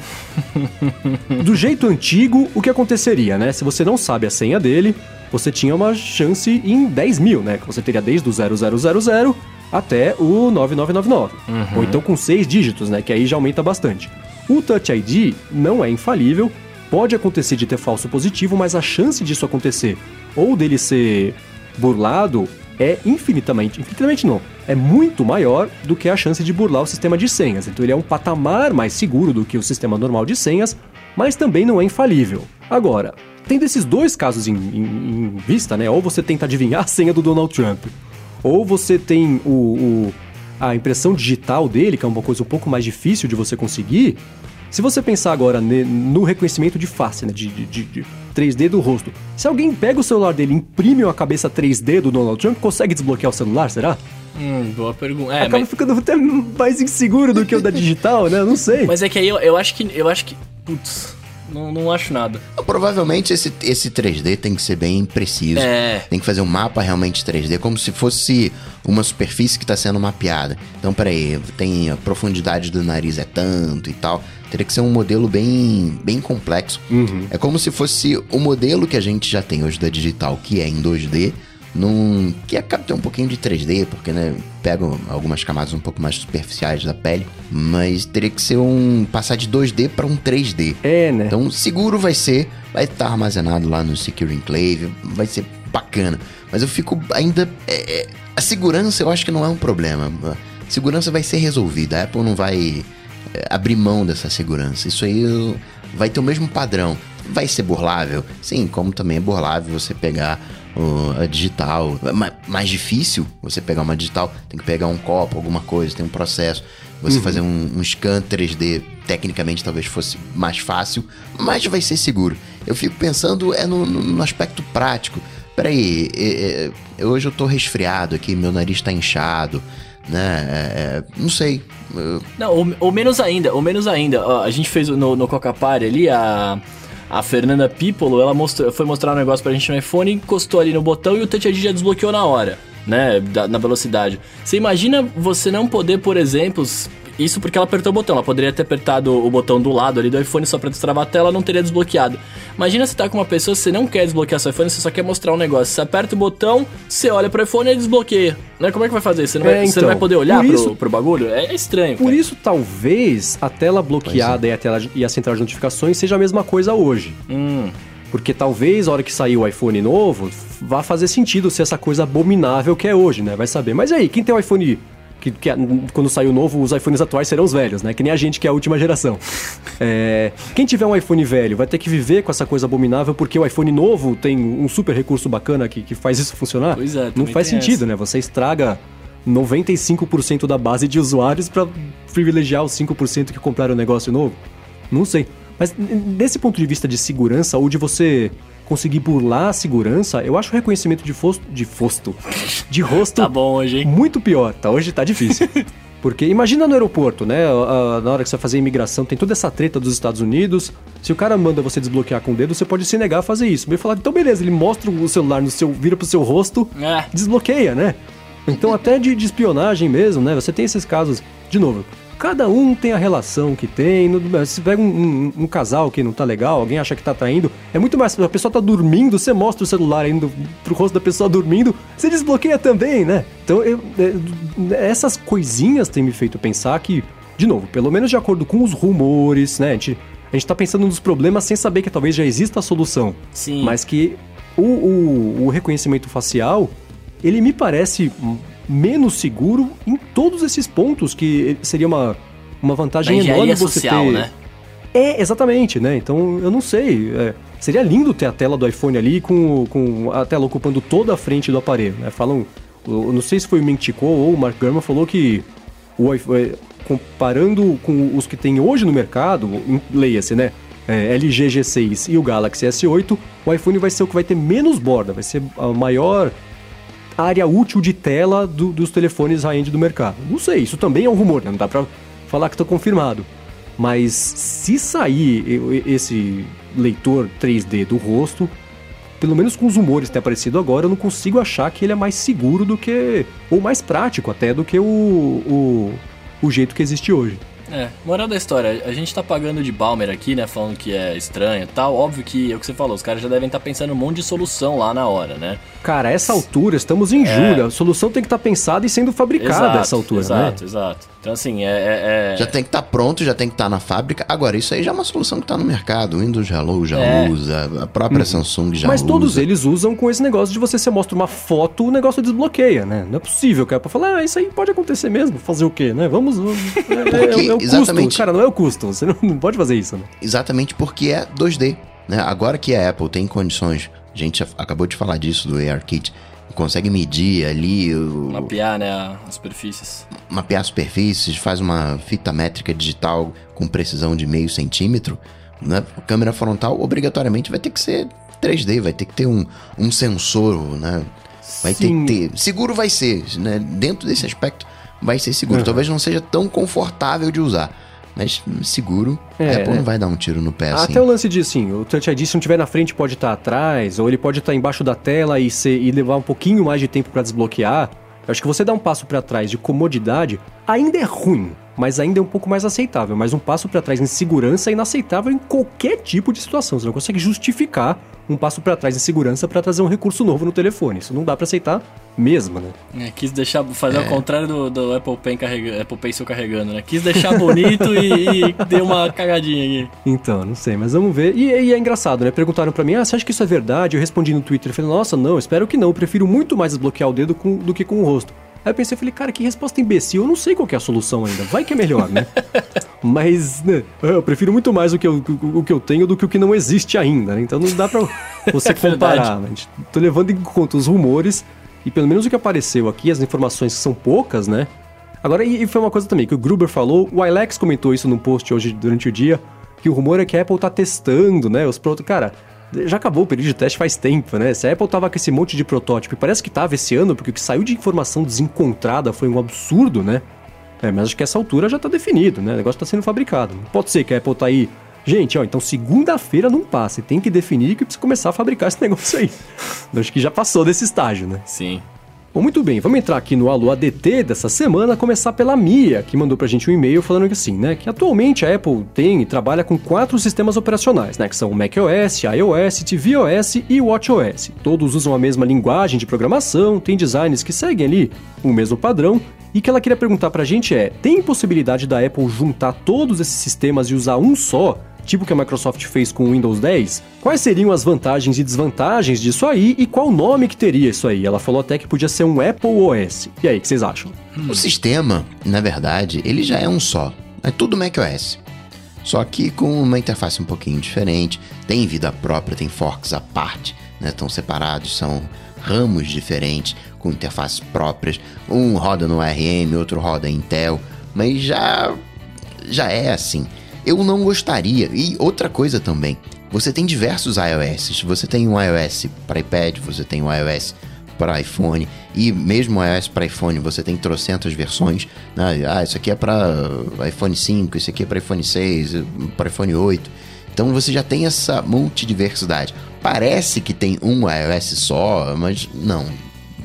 S1: (laughs) do jeito antigo, o que aconteceria, né? Se você não sabe a senha dele, você tinha uma chance em 10 mil, né? Que você teria desde o 0000 até o 9999. Uhum. Ou então com seis dígitos, né? Que aí já aumenta bastante. O Touch ID não é infalível, Pode acontecer de ter falso positivo, mas a chance disso acontecer ou dele ser burlado é infinitamente, infinitamente não, é muito maior do que a chance de burlar o sistema de senhas. Então ele é um patamar mais seguro do que o sistema normal de senhas, mas também não é infalível. Agora, tendo esses dois casos em, em, em vista, né? Ou você tenta adivinhar a senha do Donald Trump, ou você tem o, o, a impressão digital dele, que é uma coisa um pouco mais difícil de você conseguir, se você pensar agora no reconhecimento de face, né, de, de, de 3D do rosto, se alguém pega o celular dele e imprime uma cabeça 3D do Donald Trump, consegue desbloquear o celular, será?
S3: Hum, boa pergunta.
S1: É, Acaba mas... ficando até mais inseguro do que o da digital, né? Não sei.
S3: Mas é que aí eu, eu acho que. Eu acho que. Putz. Não, não acho nada.
S2: Provavelmente esse, esse 3D tem que ser bem preciso. É. Tem que fazer um mapa realmente 3D, como se fosse uma superfície que está sendo mapeada. Então, peraí, tem a profundidade do nariz é tanto e tal. Teria que ser um modelo bem, bem complexo. Uhum. É como se fosse o modelo que a gente já tem hoje da digital, que é em 2D, num, que acaba ter um pouquinho de 3D, porque né, pega algumas camadas um pouco mais superficiais da pele, mas teria que ser um passar de 2D para um 3D.
S1: É, né?
S2: Então seguro vai ser, vai estar armazenado lá no Secure Enclave, vai ser bacana. Mas eu fico ainda é, é, a segurança eu acho que não é um problema. A segurança vai ser resolvida. A Apple não vai é, abrir mão dessa segurança. Isso aí vai ter o mesmo padrão. Vai ser burlável? Sim, como também é burlável você pegar uh, a digital. Mais difícil você pegar uma digital, tem que pegar um copo, alguma coisa, tem um processo. Você uhum. fazer um, um scan 3D, tecnicamente talvez fosse mais fácil, mas vai ser seguro. Eu fico pensando é no, no aspecto prático. peraí, é, é, hoje eu tô resfriado aqui, meu nariz tá inchado, né? É, é não sei.
S3: Não, ou, ou, menos ainda, ou menos ainda. Ó, a gente fez no, no Coca Party ali, a, a Fernanda Pipolo, ela mostrou, foi mostrar um negócio pra gente no iPhone, encostou ali no botão e o Touch ID já desbloqueou na hora, né? Da, na velocidade. Você imagina você não poder, por exemplo, isso porque ela apertou o botão. Ela poderia ter apertado o botão do lado ali do iPhone só pra destravar a tela, não teria desbloqueado. Imagina você tá com uma pessoa, você não quer desbloquear seu iPhone, você só quer mostrar um negócio. Você aperta o botão, você olha pro iPhone e desbloqueia. Né? Como é que vai fazer? Você não, vai, é, então, você não vai poder olhar isso, pro, pro bagulho? É estranho.
S1: Por cara. isso, talvez a tela bloqueada é. e, a tela, e a central de notificações seja a mesma coisa hoje.
S3: Hum.
S1: Porque talvez a hora que sair o iPhone novo, vá fazer sentido ser essa coisa abominável que é hoje, né? Vai saber. Mas aí, quem tem o iPhone que, que quando sair o novo, os iPhones atuais serão os velhos, né? Que nem a gente que é a última geração. É, quem tiver um iPhone velho vai ter que viver com essa coisa abominável porque o iPhone novo tem um super recurso bacana que, que faz isso funcionar.
S3: Pois é,
S1: Não faz sentido, essa. né? Você estraga 95% da base de usuários para privilegiar os 5% que compraram o negócio novo. Não sei. Mas desse ponto de vista de segurança ou de você conseguir burlar a segurança, eu acho o reconhecimento de fosto. De fosto. De rosto. (laughs)
S3: tá bom hoje, hein?
S1: Muito pior, tá? Hoje tá difícil. (laughs) Porque imagina no aeroporto, né? Na hora que você vai fazer imigração, tem toda essa treta dos Estados Unidos. Se o cara manda você desbloquear com o dedo, você pode se negar a fazer isso. Vai falar, então beleza, ele mostra o celular no seu. vira pro seu rosto, é. desbloqueia, né? Então até de, de espionagem mesmo, né? Você tem esses casos. De novo, Cada um tem a relação que tem. Se pega um, um, um, casal que não tá legal, alguém acha que tá traindo, é muito mais. A pessoa tá dormindo, você mostra o celular indo pro rosto da pessoa dormindo, você desbloqueia também, né? Então, eu, é, essas coisinhas têm me feito pensar que, de novo, pelo menos de acordo com os rumores, né? A gente, a gente tá pensando nos problemas sem saber que talvez já exista a solução.
S3: Sim.
S1: Mas que o, o, o reconhecimento facial, ele me parece menos seguro em todos esses pontos, que seria uma, uma vantagem enorme você social, ter. Né? É, exatamente, né? Então eu não sei. É, seria lindo ter a tela do iPhone ali com, com a tela ocupando toda a frente do aparelho, né? Falam. Eu não sei se foi o Mintico ou o Mark Gurman falou que o iPhone, comparando com os que tem hoje no mercado, leia-se, né? É, LG G6 e o Galaxy S8, o iPhone vai ser o que vai ter menos borda, vai ser a maior área útil de tela do, dos telefones high-end do mercado. Não sei, isso também é um rumor, né? não dá pra falar que está confirmado. Mas se sair esse leitor 3D do rosto, pelo menos com os rumores ter aparecido agora, eu não consigo achar que ele é mais seguro do que. ou mais prático até do que o, o, o jeito que existe hoje.
S3: É, moral da história, a gente tá pagando de Balmer aqui, né? Falando que é estranho e tal. Óbvio que é o que você falou, os caras já devem estar tá pensando um monte de solução lá na hora, né?
S1: Cara, essa altura, estamos em é. julho, a solução tem que estar tá pensada e sendo fabricada exato, essa altura,
S3: exato,
S1: né?
S3: Exato, exato. Então, assim, é, é,
S2: é, Já tem que estar tá pronto, já tem que estar tá na fábrica. Agora, isso aí já é uma solução que está no mercado. O Windows Hello já é. usa, a própria hum. Samsung já
S1: Mas
S2: usa.
S1: Mas todos eles usam com esse negócio de você, você mostra uma foto, o negócio desbloqueia, né? Não é possível, cara, pra falar, ah, isso aí pode acontecer mesmo. Fazer o quê, né? Vamos. É, é, é o exatamente, custo. Cara, não é o custo. Você não, não pode fazer isso, né?
S2: Exatamente porque é 2D. Né? Agora que a Apple tem condições, a gente acabou de falar disso do ARKit consegue medir ali. O,
S3: mapear, né, as superfícies.
S2: Mapear as superfícies, faz uma fita métrica digital com precisão de meio centímetro. Né? A câmera frontal obrigatoriamente vai ter que ser 3D, vai ter que ter um, um sensor, né? Vai Sim. ter que ter. Seguro vai ser, né? Dentro desse aspecto, vai ser seguro. Uhum. Talvez não seja tão confortável de usar. Mas seguro, é, a Apple não vai dar um tiro no pé
S1: Até assim. o lance de assim, o Touch ID se não estiver na frente pode estar atrás, ou ele pode estar embaixo da tela e, ser, e levar um pouquinho mais de tempo para desbloquear. Eu acho que você dá um passo para trás de comodidade ainda é ruim, mas ainda é um pouco mais aceitável. Mas um passo para trás em segurança é inaceitável em qualquer tipo de situação. Você não consegue justificar um passo para trás em segurança para trazer um recurso novo no telefone. Isso não dá para aceitar mesmo, né?
S3: É, quis deixar fazer é. ao contrário do, do Apple Pen carregando, Apple Pencil carregando, né? Quis deixar bonito e, e deu uma cagadinha aqui.
S1: Então, não sei, mas vamos ver. E, e, é engraçado, né? Perguntaram para mim: "Ah, você acha que isso é verdade?" Eu respondi no Twitter, falei: "Nossa, não, espero que não. Eu prefiro muito mais desbloquear o dedo com, do que com o rosto." Aí eu pensei, falei, cara, que resposta imbecil, eu não sei qual é a solução ainda. Vai que é melhor, né? (laughs) Mas, né, eu prefiro muito mais o que eu, o, o, que eu tenho do que o que não existe ainda, né? Então não dá pra você (laughs) é comparar. Né? Tô levando em conta os rumores e pelo menos o que apareceu aqui, as informações são poucas, né? Agora, e, e foi uma coisa também que o Gruber falou, o Ilex comentou isso num post hoje durante o dia, que o rumor é que a Apple tá testando, né, os produtos. Cara, já acabou o período de teste faz tempo, né? Se a Apple tava com esse monte de protótipo, e parece que tava esse ano, porque o que saiu de informação desencontrada foi um absurdo, né? É, mas acho que essa altura já tá definido, né? O negócio tá sendo fabricado. Pode ser que a Apple tá aí. Gente, ó, então segunda-feira não passa. Tem que definir que precisa começar a fabricar esse (laughs) negócio aí. acho que já passou desse estágio, né?
S3: Sim.
S1: Bom, muito bem, vamos entrar aqui no Alô ADT dessa semana, começar pela Mia, que mandou pra gente um e-mail falando assim, né, que atualmente a Apple tem e trabalha com quatro sistemas operacionais, né, que são o macOS, iOS, tvOS e watchOS. Todos usam a mesma linguagem de programação, tem designs que seguem ali o mesmo padrão, e que ela queria perguntar pra gente é: tem possibilidade da Apple juntar todos esses sistemas e usar um só? Tipo que a Microsoft fez com o Windows 10, quais seriam as vantagens e desvantagens disso aí e qual nome que teria isso aí? Ela falou até que podia ser um Apple OS. E aí, o que vocês acham?
S2: O sistema, na verdade, ele já é um só. É tudo macOS. Só que com uma interface um pouquinho diferente, tem vida própria, tem forks à parte, né? Estão separados, são ramos diferentes, com interfaces próprias. Um roda no ARM, outro roda Intel, mas já já é assim. Eu não gostaria. E outra coisa também, você tem diversos iOS. Você tem um iOS para iPad, você tem um iOS para iPhone e mesmo iOS para iPhone você tem trocentas versões. Né? Ah, isso aqui é para iPhone 5, isso aqui é para iPhone 6, para iPhone 8. Então você já tem essa multidiversidade. Parece que tem um iOS só, mas não,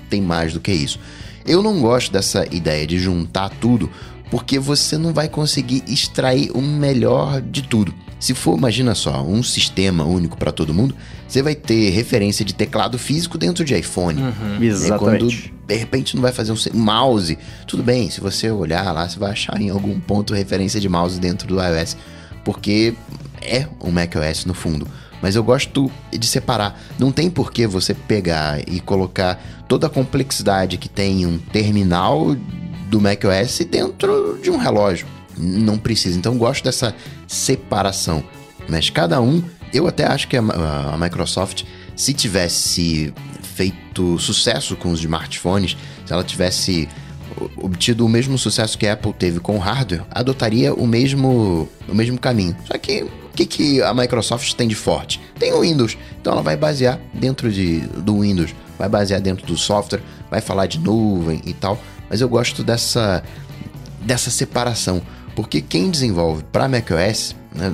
S2: tem mais do que isso. Eu não gosto dessa ideia de juntar tudo, porque você não vai conseguir extrair o melhor de tudo. Se for, imagina só, um sistema único para todo mundo, você vai ter referência de teclado físico dentro de iPhone.
S1: Uhum. Exatamente.
S2: Quando de repente não vai fazer um mouse, tudo bem, se você olhar lá, você vai achar em algum ponto referência de mouse dentro do iOS, porque é um macOS no fundo. Mas eu gosto de separar. Não tem por que você pegar e colocar toda a complexidade que tem um terminal do macOS dentro de um relógio. Não precisa. Então gosto dessa separação. Mas cada um, eu até acho que a, a Microsoft, se tivesse feito sucesso com os smartphones, se ela tivesse obtido o mesmo sucesso que a Apple teve com o hardware, adotaria o mesmo, o mesmo caminho. Só que o que, que a Microsoft tem de forte? Tem o Windows, então ela vai basear dentro de, do Windows, vai basear dentro do software, vai falar de nuvem e tal. Mas eu gosto dessa, dessa separação, porque quem desenvolve para macOS né,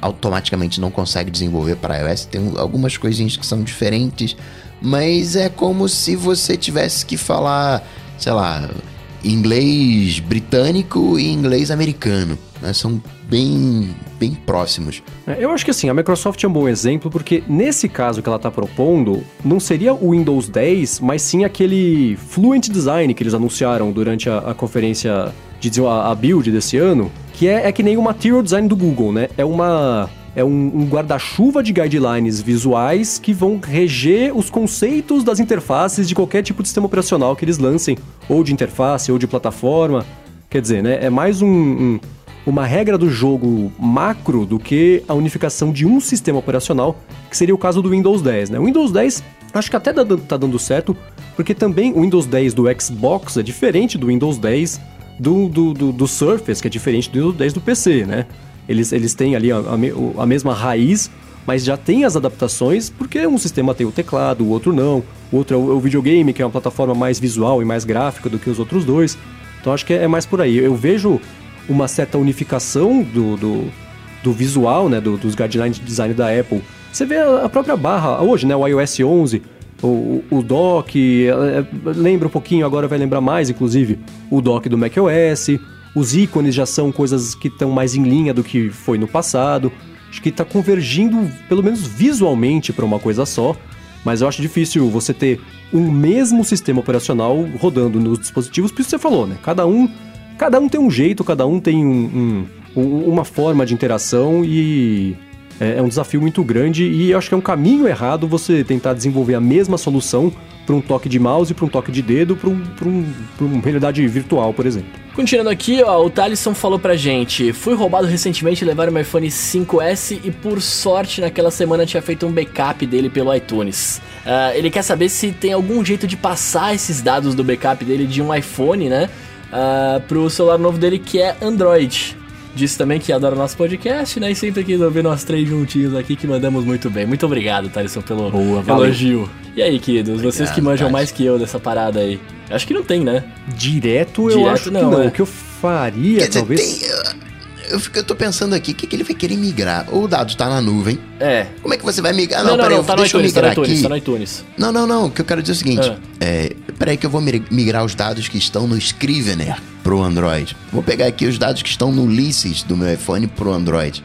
S2: automaticamente não consegue desenvolver para iOS. Tem algumas coisinhas que são diferentes, mas é como se você tivesse que falar, sei lá, inglês britânico e inglês americano. Né? São bem, bem próximos.
S1: É, eu acho que assim, a Microsoft é um bom exemplo porque nesse caso que ela está propondo, não seria o Windows 10, mas sim aquele Fluent Design que eles anunciaram durante a, a conferência de a, a build desse ano, que é, é que nem o Material Design do Google, né? É uma é um, um guarda-chuva de guidelines visuais que vão reger os conceitos das interfaces de qualquer tipo de sistema operacional que eles lancem, ou de interface, ou de plataforma. Quer dizer, né? É mais um, um uma regra do jogo macro do que a unificação de um sistema operacional, que seria o caso do Windows 10. Né? O Windows 10 acho que até tá dando certo, porque também o Windows 10 do Xbox é diferente do Windows 10 do, do, do, do Surface, que é diferente do Windows 10 do PC, né? Eles, eles têm ali a, a, a mesma raiz, mas já tem as adaptações, porque um sistema tem o teclado, o outro não. O outro é o, é videogame, que é uma plataforma mais visual e mais gráfica do que os outros dois. Então acho que é, é mais por aí. Eu vejo uma certa unificação do, do, do visual, né, do, dos guidelines de design da Apple. Você vê a própria barra hoje, né, o iOS 11, o, o dock, é, é, lembra um pouquinho, agora vai lembrar mais, inclusive, o dock do macOS. Os ícones já são coisas que estão mais em linha do que foi no passado. Acho que está convergindo, pelo menos visualmente, para uma coisa só. Mas eu acho difícil você ter um mesmo sistema operacional rodando nos dispositivos, por isso você falou, né? Cada um cada um tem um jeito, cada um tem um, um, uma forma de interação e é, é, um desafio muito grande e eu acho que é um caminho errado você tentar desenvolver a mesma solução para um toque de mouse, para um toque de dedo, para um, um, uma realidade virtual, por exemplo.
S3: Continuando aqui, ó, o Thalisson falou pra gente: Fui roubado recentemente, levaram meu iPhone 5S e por sorte naquela semana tinha feito um backup dele pelo iTunes. Uh, ele quer saber se tem algum jeito de passar esses dados do backup dele de um iPhone, né? Uh, pro celular novo dele que é Android. disse também que adora nosso podcast, né? E sempre quis ouvir nós três juntinhos aqui, que mandamos muito bem. Muito obrigado, Thaleson, pelo
S1: Boa,
S3: elogio. E aí, queridos, vocês que manjam
S2: Tati.
S3: mais que eu dessa parada aí. Acho que não tem, né?
S1: Direto eu
S3: Direto
S1: acho
S3: não,
S1: que não.
S3: é.
S1: O que eu faria,
S2: Quer dizer,
S1: talvez...
S2: tem, uh, eu, fico- eu tô pensando aqui, o que, que ele vai querer migrar? O dado tá na nuvem.
S3: É.
S2: Como é que você vai migrar?
S3: Não, não, não,
S2: peraí, eu-
S3: tá no
S2: deixa eu
S3: iTunes, tá no
S2: migrar
S3: iTunes,
S2: aqui.
S3: tá no iTunes.
S2: Não, não, não. O que eu quero dizer é o seguinte.
S3: Ah.
S2: É, peraí que eu vou migrar os dados que estão no Scrivener pro Android. Vou pegar aqui os dados que estão no Ulysses do meu iPhone pro Android.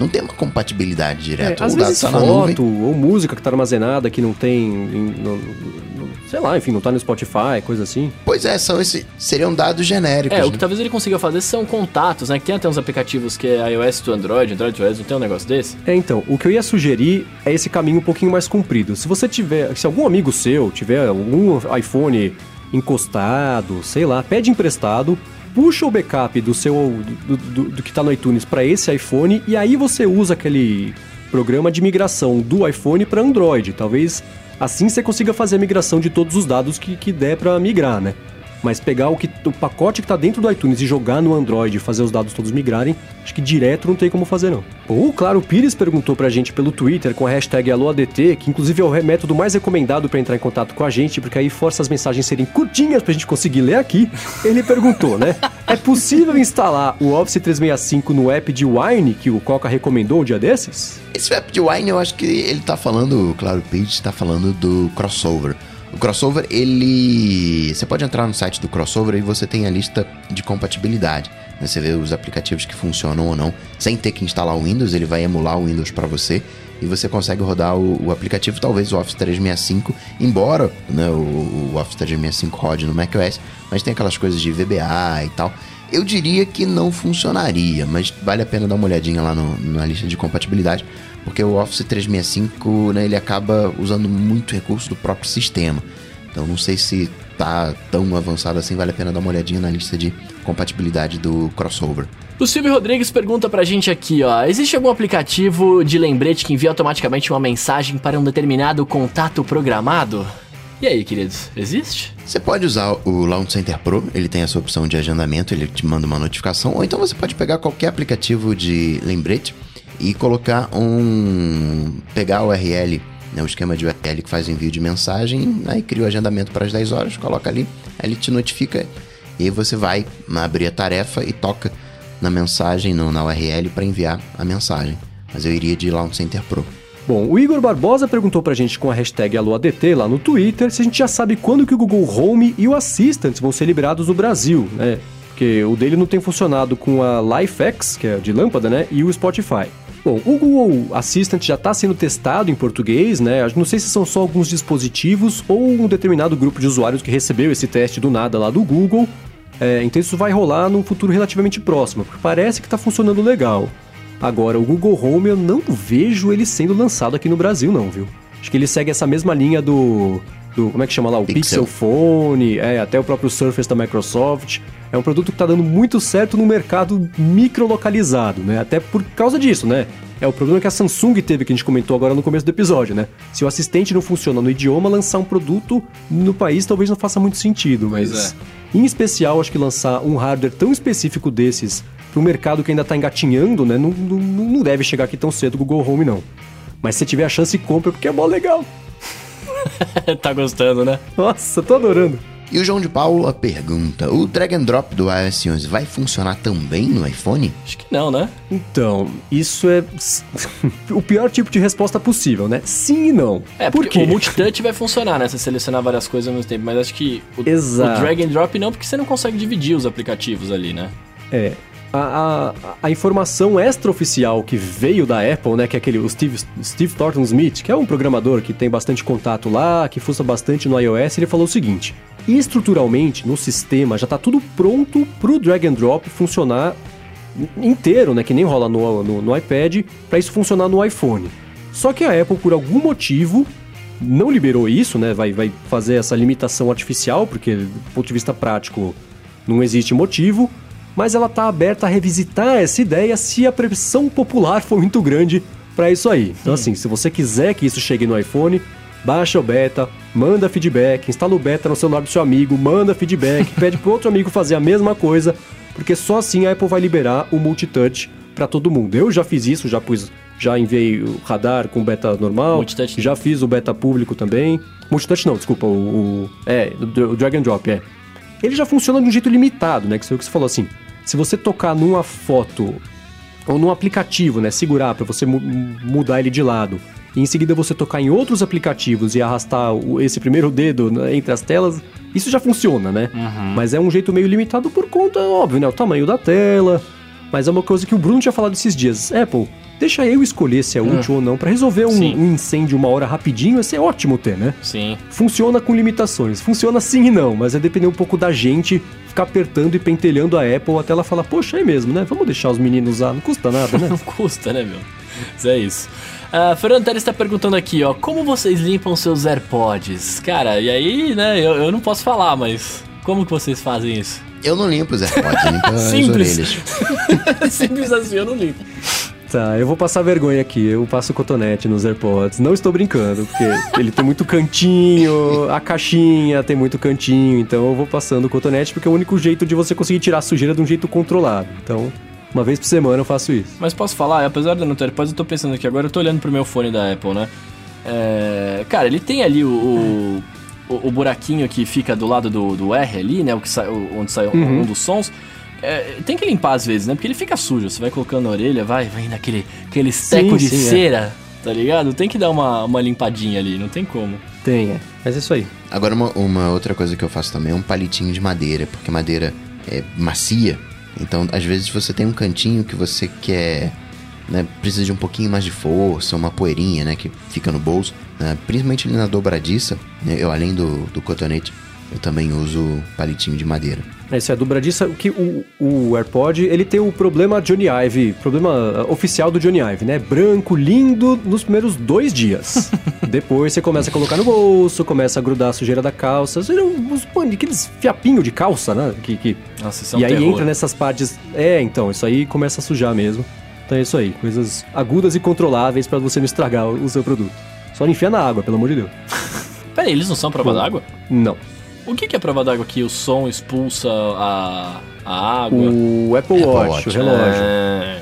S2: Não tem uma compatibilidade
S1: É,
S2: direta.
S1: às
S2: o dado
S1: vezes
S2: tá nuvem.
S1: foto ou música que tá armazenada que não tem, em- no- no- sei lá, enfim, não tá no Spotify, coisa assim.
S2: Pois é, são esse, seriam dados genéricos.
S3: É, o
S2: né?
S3: que talvez ele consiga fazer são contatos, né? Que tem até uns aplicativos que é iOS to Android, Android to iOS, não tem um negócio desse?
S1: É, então, o que eu ia sugerir é esse caminho um pouquinho mais comprido. Se você tiver, se algum amigo seu tiver algum iPhone encostado, sei lá, pede emprestado, puxa o backup do seu do, do- do que tá no iTunes para esse iPhone e aí você usa aquele programa de migração do iPhone para Android. Talvez assim você consiga fazer a migração de todos os dados que, que der para migrar, né? Mas pegar o, que, o pacote que tá dentro do iTunes e jogar no Android e fazer os dados todos migrarem, acho que direto não tem como fazer não. O Claro Pires perguntou pra gente pelo Twitter com a hashtag AloADT, que inclusive é o método mais recomendado pra entrar em contato com a gente, porque aí força as mensagens serem curtinhas pra gente conseguir ler aqui. Ele perguntou, né? É possível instalar o Office 365 no app de Wine que o Coca recomendou um dia desses?
S2: Esse app de Wine, eu acho que ele tá falando, claro, o Page tá falando do crossover. O crossover, ele. Você pode entrar no site do crossover e você tem a lista de compatibilidade. né? Você vê os aplicativos que funcionam ou não, sem ter que instalar o Windows, ele vai emular o Windows para você e você consegue rodar o, o aplicativo, talvez o Office 365, embora né, o, o Office 365 rode no macOS, mas tem aquelas coisas de VBA e tal. Eu diria que não funcionaria, mas vale a pena dar uma olhadinha lá no- na lista de compatibilidade, porque o Office 365 né, ele acaba usando muito recurso do próprio sistema. Então não sei se tá tão avançado assim, vale a pena dar uma olhadinha na lista de compatibilidade do crossover.
S3: O Silvio Rodrigues pergunta pra gente aqui, ó. Existe algum aplicativo de lembrete que envia automaticamente uma mensagem para um determinado contato programado? E aí, queridos, existe?
S2: Você pode usar o Launch Center Pro, ele tem essa opção de agendamento, ele te manda uma notificação, ou então você pode pegar qualquer aplicativo de lembrete e colocar um. pegar o URL, né, o esquema de URL que faz envio de mensagem, aí cria o agendamento para as 10 horas, coloca ali, aí ele te notifica e você vai abrir a tarefa e toca na mensagem, no, na URL para enviar a mensagem. Mas eu iria de Launch Center Pro.
S1: Bom, o Igor Barbosa perguntou pra gente com a hashtag AloADT lá no Twitter se a gente já sabe quando que o Google Home e o Assistant vão ser liberados no Brasil, né? Porque o dele não tem funcionado com a LifeX, que é de lâmpada, né? E o Spotify. Bom, o Google Assistant já está sendo testado em português, né? Não sei se são só alguns dispositivos ou um determinado grupo de usuários que recebeu esse teste do nada lá do Google. É, então isso vai rolar num futuro relativamente próximo, porque parece que está funcionando legal. Agora, o Google Home eu não vejo ele sendo lançado aqui no Brasil, não, viu? Acho que ele segue essa mesma linha do. Do como é que chama lá? O Pixel,
S2: Pixel.
S1: Phone, é, até o próprio Surface da Microsoft. É um produto que está dando muito certo no mercado microlocalizado, né? Até por causa disso, né? É o problema que a Samsung teve, que a gente comentou agora no começo do episódio, né? Se o assistente não funciona no idioma, lançar um produto no país talvez não faça muito sentido, mas.
S3: Pois
S1: Em especial, acho que lançar um hardware tão específico desses para um mercado que ainda está engatinhando, né? Não, não, não deve chegar aqui tão cedo o Google Home, não. Mas se tiver a chance, compra, porque é mó legal. (laughs)
S3: tá gostando, né?
S1: Nossa, tô adorando.
S2: E o João de Paula pergunta: o drag and drop do iOS 11 vai funcionar também no iPhone?
S3: Acho que não, né?
S1: Então, isso é (laughs) o pior tipo de resposta possível, né? Sim e não.
S3: É,
S1: Por
S3: porque
S1: quê?
S3: o multitouch vai funcionar, né? Você selecionar várias coisas ao mesmo tempo, mas acho que o,
S1: Exato.
S3: o drag and drop não, porque você não consegue dividir os aplicativos ali, né?
S1: É. A, a, a informação extraoficial que veio da Apple, né, que é aquele o Steve, Steve Thornton Smith, que é um programador que tem bastante contato lá, que fuça bastante no iOS, ele falou o seguinte: estruturalmente no sistema já está tudo pronto para o drag and drop funcionar inteiro, né, que nem rola no, no, no iPad, para isso funcionar no iPhone. Só que a Apple, por algum motivo, não liberou isso, né? Vai, vai fazer essa limitação artificial, porque do ponto de vista prático não existe motivo, mas ela está aberta a revisitar essa ideia se a pressão popular for muito grande para isso aí. Então, assim, se você quiser que isso chegue no iPhone, baixa o beta, manda feedback, instala o beta no celular do seu amigo, manda feedback, (laughs) pede pro outro amigo fazer a mesma coisa, porque só assim a Apple vai liberar o multitouch para todo mundo. Eu já fiz isso, já pus, já enviei o radar com beta normal,
S3: Multitouch.
S1: já fiz o beta público também. Multitouch não, desculpa, o, o é, o drag and drop, é. Ele já funciona de um jeito limitado, né? Que foi o que você falou assim. Se você tocar numa foto ou num aplicativo, né, segurar para você mu mudar ele de lado, e em seguida você tocar em outros aplicativos e arrastar o, esse primeiro dedo né, entre as telas, isso já funciona, né? Mas é um jeito meio limitado por conta, óbvio, né, o tamanho da tela. Mas é uma coisa que o Bruno tinha falado esses dias. Apple, deixa eu escolher se é útil ou não para resolver um, um incêndio uma hora rapidinho, ia ser ótimo ter, né?
S3: Sim.
S1: Funciona com limitações. Funciona sim e não, mas é depender um pouco da gente ficar apertando e pentelhando a Apple até ela falar, poxa, é mesmo, né? Vamos deixar os meninos usar, não custa nada, né? (laughs)
S3: Não custa, né, meu? Mas é isso. A Fernando Teres está perguntando aqui, ó, como vocês limpam seus AirPods? Cara, e aí, né, eu, eu não posso falar, mas como que vocês fazem isso?
S2: Eu não limpo os AirPods, eu limpo as
S3: Simples.
S2: orelhas. (laughs)
S3: Simples assim, eu não limpo.
S1: Tá, eu vou passar vergonha aqui. Eu passo cotonete nos AirPods. Não estou brincando, porque ele tem muito cantinho, a caixinha tem muito cantinho, então eu vou passando cotonete porque é o único jeito de você conseguir tirar a sujeira de um jeito controlado. Então, uma vez por semana eu faço isso.
S3: Mas posso falar, apesar de eu não ter AirPods, eu tô pensando aqui agora, eu tô olhando pro meu fone da Apple, né? É, cara, ele tem ali o, o, o- o buraquinho que fica do lado do, do R ali, né? O que sai, o- onde sai um dos sons. É, tem que limpar às vezes, né? Porque ele fica sujo. Você vai colocando na orelha, vai, vai naquele aquele teco de
S1: sim, é.
S3: cera, tá ligado? Tem que dar uma, uma limpadinha ali, não tem como.
S1: Tem, é. Mas é isso aí.
S2: Agora, uma, uma outra coisa que eu faço também é um palitinho de madeira, porque madeira é macia. Então, às vezes, você tem um cantinho que você quer. Né, precisa de um pouquinho mais de força, uma poeirinha, né? Que fica no bolso. né, principalmente ali na dobradiça. né, eu, além do, do cotonete, eu também uso palitinho de madeira.
S1: É isso, é dobradiça. O que o, o AirPod, ele tem o problema Johnny Ive, problema ah, oficial do Johnny Ive, né? Branco, lindo nos primeiros dois dias. (laughs) Depois você começa a colocar no bolso, começa a grudar a sujeira da calça. Você uns pan- aqueles fiapinhos de calça, né? Que, que...
S3: Nossa, isso é um
S1: e aí
S3: terror.
S1: entra nessas partes. É, então, isso aí começa a sujar mesmo. Então é isso aí, coisas agudas e controláveis pra você não estragar o seu produto. Só não enfia na água, pelo amor de Deus. (laughs)
S3: Pera aí, eles não são prova d'água?
S1: Não.
S3: O que, que é prova d'água que o som expulsa a, a água?
S1: O Apple,
S2: Apple
S1: Watch,
S2: Watch.
S1: o relógio.
S3: É,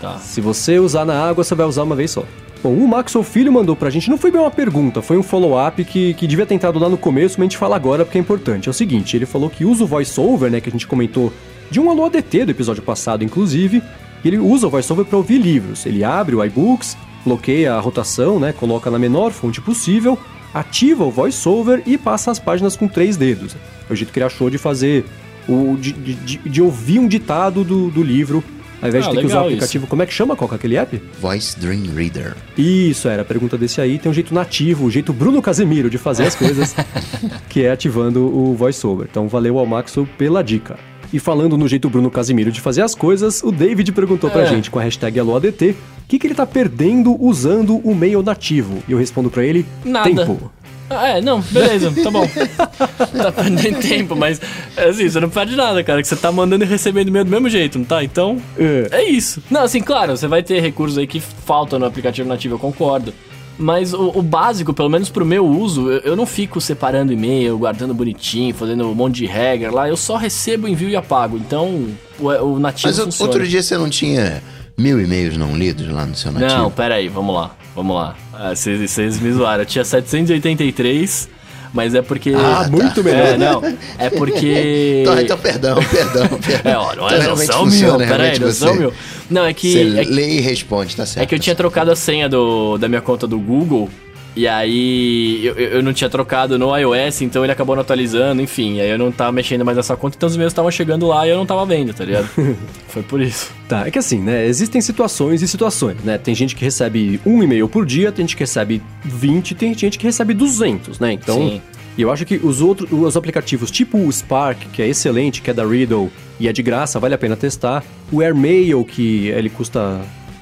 S3: tá.
S1: Se você usar na água, você vai usar uma vez só. Bom, o Maxwell Filho mandou pra gente, não foi bem uma pergunta, foi um follow-up que, que devia ter entrado lá no começo, mas a gente fala agora porque é importante. É o seguinte, ele falou que usa o VoiceOver, né, que a gente comentou de um Alô ADT do episódio passado, inclusive, e ele usa o VoiceOver pra ouvir livros. Ele abre o iBooks, bloqueia a rotação, né, coloca na menor fonte possível, ativa o VoiceOver e passa as páginas com três dedos. É o jeito que ele achou de fazer, o, de, de, de- de ouvir um ditado do, do livro, ao invés
S3: Ah,
S1: de ter que usar o
S3: legal isso.
S1: aplicativo. Como é que chama? Qual que é aquele app?
S2: Voice Dream Reader.
S1: Isso, era a pergunta desse aí. Tem um jeito nativo, o jeito Bruno Casemiro de fazer as coisas, (laughs) que é ativando o VoiceOver. Então valeu ao Maxo pela dica. E falando no jeito Bruno Casemiro de fazer as coisas, o David perguntou pra
S3: É.
S1: gente com a hashtag AloADT o que, que ele tá perdendo usando o mail nativo. E eu respondo pra ele:
S3: Nada.
S1: tempo.
S3: Ah, é, não, beleza, tá bom. (laughs) tá perdendo tempo, mas é assim, você não perde nada, cara, que você tá mandando e recebendo e-mail do mesmo jeito, não tá? Então,
S1: É.
S3: é isso. Não, assim, claro, você vai ter recursos aí que faltam no aplicativo nativo, eu concordo. Mas o, o básico, pelo menos pro meu uso, eu, eu não fico separando e-mail, guardando bonitinho, fazendo um monte de regra lá. Eu só recebo, envio e apago. Então, o, o nativo
S2: Mas
S3: funciona.
S2: outro dia você não tinha mil e-mails não lidos lá no seu nativo?
S3: Não, pera aí, vamos lá, vamos lá. Ah, Vocês vocês me zoaram. Eu tinha 783, mas é porque...
S2: Ah, tá.
S1: muito melhor.
S3: É, não, é porque...
S2: Então, (laughs) então, perdão, perdão, (laughs) perdão.
S3: É, ó, não
S2: Então,
S3: é, são mil,
S2: funciona,
S3: pera aí,
S2: realmente
S3: não são
S2: você-
S3: mil. Não, é que...
S2: Você
S3: é que-
S2: lê e responde, tá certo.
S3: É que eu tinha trocado a senha do, da minha conta do Google. E aí eu, eu não tinha trocado no iOS, então ele acabou não atualizando, enfim. Aí eu não tava mexendo mais nessa conta, então os meus estavam chegando lá e eu não tava vendo, tá ligado? (laughs) Foi por isso.
S1: Tá, é que assim, né? Existem situações e situações, né? Tem gente que recebe um e-mail por dia, tem gente que recebe 20, tem gente que recebe 200, né? Então,
S3: Sim.
S1: e eu acho que os outros, os aplicativos tipo o Spark, que é excelente, que é da Riddle e é de graça, vale a pena testar. O AirMail, que ele custa,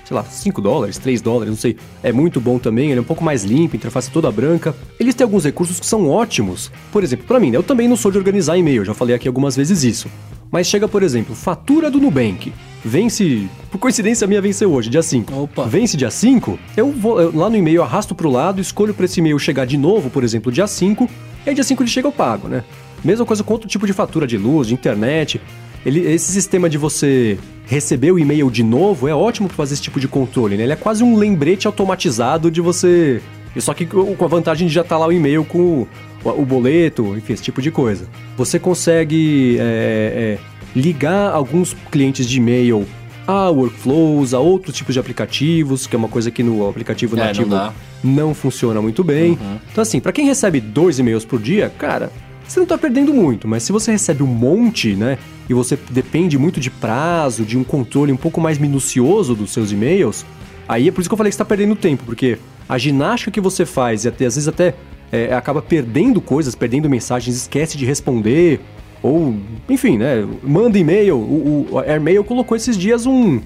S1: sei lá, 5 dólares, 3 dólares, não sei. É muito bom também, ele é um pouco mais limpo, interface toda branca. Eles têm alguns recursos que são ótimos. Por exemplo, pra mim, né? Eu também não sou de organizar e-mail, já falei aqui algumas vezes isso. Mas chega, por exemplo, fatura do Nubank. vence. Por coincidência, minha venceu hoje, dia 5.
S3: Opa.
S1: Vence dia 5, eu vou eu, lá no e-mail, arrasto pro lado, escolho pra esse e-mail chegar de novo, por exemplo, dia 5, e aí dia 5 ele chega, eu pago, né? Mesma coisa com outro tipo de fatura de luz, de internet. Ele, esse sistema de você receber o e-mail de novo é ótimo para fazer esse tipo de controle, né? Ele é quase um lembrete automatizado de você. Só que com a vantagem de já estar tá lá o e-mail com o, o, boleto, enfim, esse tipo de coisa. Você consegue é, é, ligar alguns clientes de e-mail a workflows, a outros tipos de aplicativos, que é uma coisa que no aplicativo
S3: é,
S1: nativo
S3: não,
S1: não, funciona muito bem.
S3: Uhum.
S1: Então, assim, para quem recebe dois e-mails por dia, cara, você não tá perdendo muito, mas se você recebe um monte, né, e você depende muito de prazo, de um controle um pouco mais minucioso dos seus e-mails, aí é por isso que eu falei que você tá perdendo tempo, porque a ginástica que você faz e até, às vezes até é, acaba perdendo coisas, perdendo mensagens, esquece de responder, ou, enfim, né, manda e-mail, o, o AirMail colocou esses dias um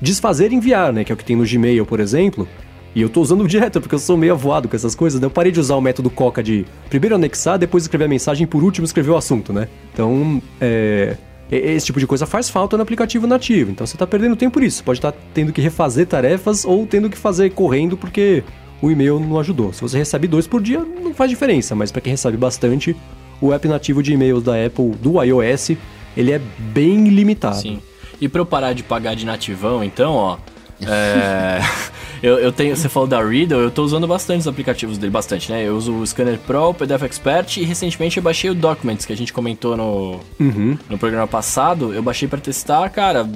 S1: desfazer enviar, né, que é o que tem no Gmail, por exemplo, e eu tô usando direto, porque eu sou meio avoado com essas coisas, né? Eu parei de usar o método Coca de primeiro anexar, depois escrever a mensagem e por último escrever o assunto, né? Então, é... Esse tipo de coisa faz falta no aplicativo nativo. Então você tá perdendo tempo por isso. Pode estar tá tendo que refazer tarefas ou tendo que fazer correndo porque o e-mail não ajudou. Se você recebe dois por dia, não faz diferença, mas para quem recebe bastante, o app nativo de e-mails da Apple, do iOS, ele é bem limitado.
S3: Sim. E para eu parar de pagar de nativão, então, ó, (laughs) é... Eu, eu tenho, você falou da Riddle, eu tô usando bastante os aplicativos dele, bastante, né? Eu uso o Scanner Pro, o PDF Expert e recentemente eu baixei o Documents, que a gente comentou no,
S1: uhum.
S3: no programa passado. Eu baixei para testar, cara,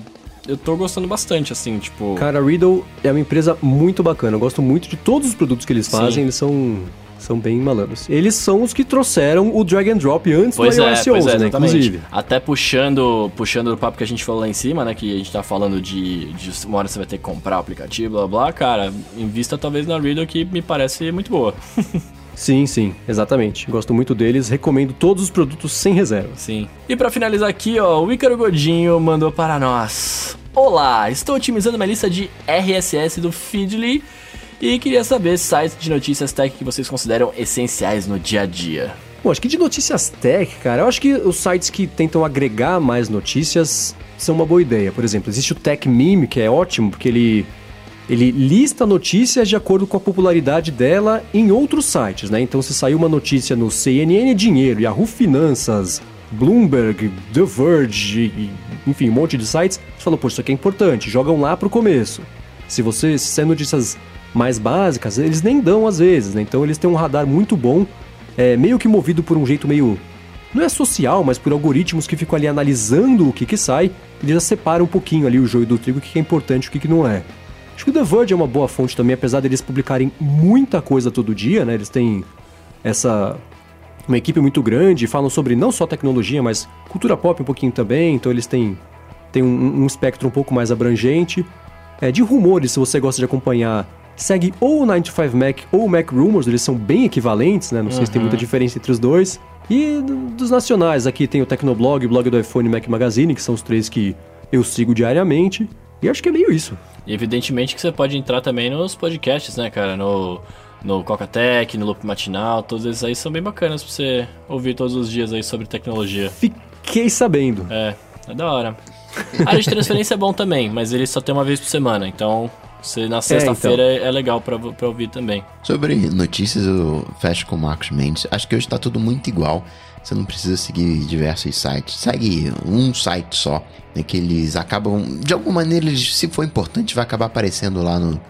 S3: eu tô gostando bastante, assim, tipo.
S1: Cara, a Riddle é uma empresa muito bacana. Eu gosto muito de todos os produtos que eles fazem. Sim. Eles são são bem malandros. Eles são os que trouxeram o drag and drop antes
S3: pois
S1: do
S3: é,
S1: iOS 11,
S3: é,
S1: né? Inclusive.
S3: Até puxando, puxando o papo que a gente falou lá em cima, né? Que a gente tá falando de, de uma hora você vai ter que comprar o aplicativo, blá blá. Cara, invista talvez na Riddle que me parece muito boa. (laughs)
S1: Sim, sim, exatamente. Gosto muito deles, recomendo todos os produtos sem reserva.
S3: Sim. E para finalizar aqui, ó, o Ícaro Godinho mandou para nós. Olá, estou otimizando minha lista de RSS do Feedly e queria saber sites de notícias tech que vocês consideram essenciais no dia a dia.
S1: Bom, acho que de notícias tech, cara, eu acho que os sites que tentam agregar mais notícias são uma boa ideia. Por exemplo, existe o Tech Meme, que é ótimo, porque ele, ele lista notícias de acordo com a popularidade dela em outros sites, né? Então, se saiu uma notícia no CNN Dinheiro, Yahoo Finanças, Bloomberg, The Verge, enfim, um monte de sites, você falou, pô, isso aqui é importante, jogam lá pro começo. Se você, se são notícias mais básicas, eles nem dão às vezes, né? Então eles têm um radar muito bom, é, meio que movido por um jeito meio. Não é social, mas por algoritmos que ficam ali analisando o que que sai, eles já separam um pouquinho ali o joio do trigo, o que é importante e o que, que não é. Acho que o The Verge é uma boa fonte também, apesar deles publicarem muita coisa todo dia, né? Eles têm essa uma equipe muito grande, falam sobre não só tecnologia, mas cultura pop um pouquinho também, então eles têm, têm um, um espectro um pouco mais abrangente. É, de rumores, se você gosta de acompanhar segue ou o 95Mac ou o Mac Rumors, eles são bem equivalentes, né? Não sei se tem muita uhum. diferença entre os dois. E dos nacionais, aqui tem o Tecnoblog, o blog do iPhone e Mac Magazine, que são os três que eu sigo diariamente. E acho que é meio isso.
S3: E evidentemente que você pode entrar também nos podcasts, né, cara? No, no Coca-Tech, no Loop Matinal, todos esses aí são bem bacanas pra você ouvir todos os dias aí sobre tecnologia.
S1: Fiquei sabendo.
S3: É, é da hora. A área de transferência é bom também, mas ele só tem uma vez por semana, então você, na sexta-feira é, então. é, legal pra, pra ouvir também.
S2: Sobre notícias, eu fecho com o Marcos Mendes. Acho que hoje tá tudo muito igual. Você não precisa seguir diversos sites. Segue um site só, né, que eles acabam... De alguma maneira, eles, se for importante, vai acabar aparecendo lá no,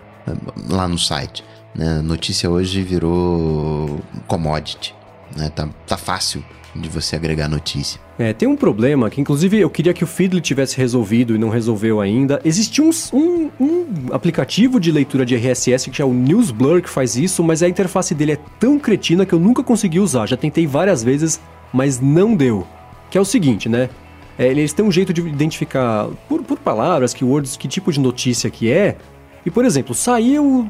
S2: lá no site. Né? Notícia hoje virou commodity. Né? Tá, tá fácil de você agregar notícia.
S1: É, tem um problema que, inclusive, eu queria que o Feedly tivesse resolvido e não resolveu ainda. Existe um, um, um, aplicativo de leitura de RSS que é o Newsblur que faz isso, mas a interface dele é tão cretina que eu nunca consegui usar. Já tentei várias vezes, mas não deu. Que é o seguinte, né? É, eles têm um jeito de identificar por, por palavras, keywords, que tipo de notícia que é. E, por exemplo, saiu o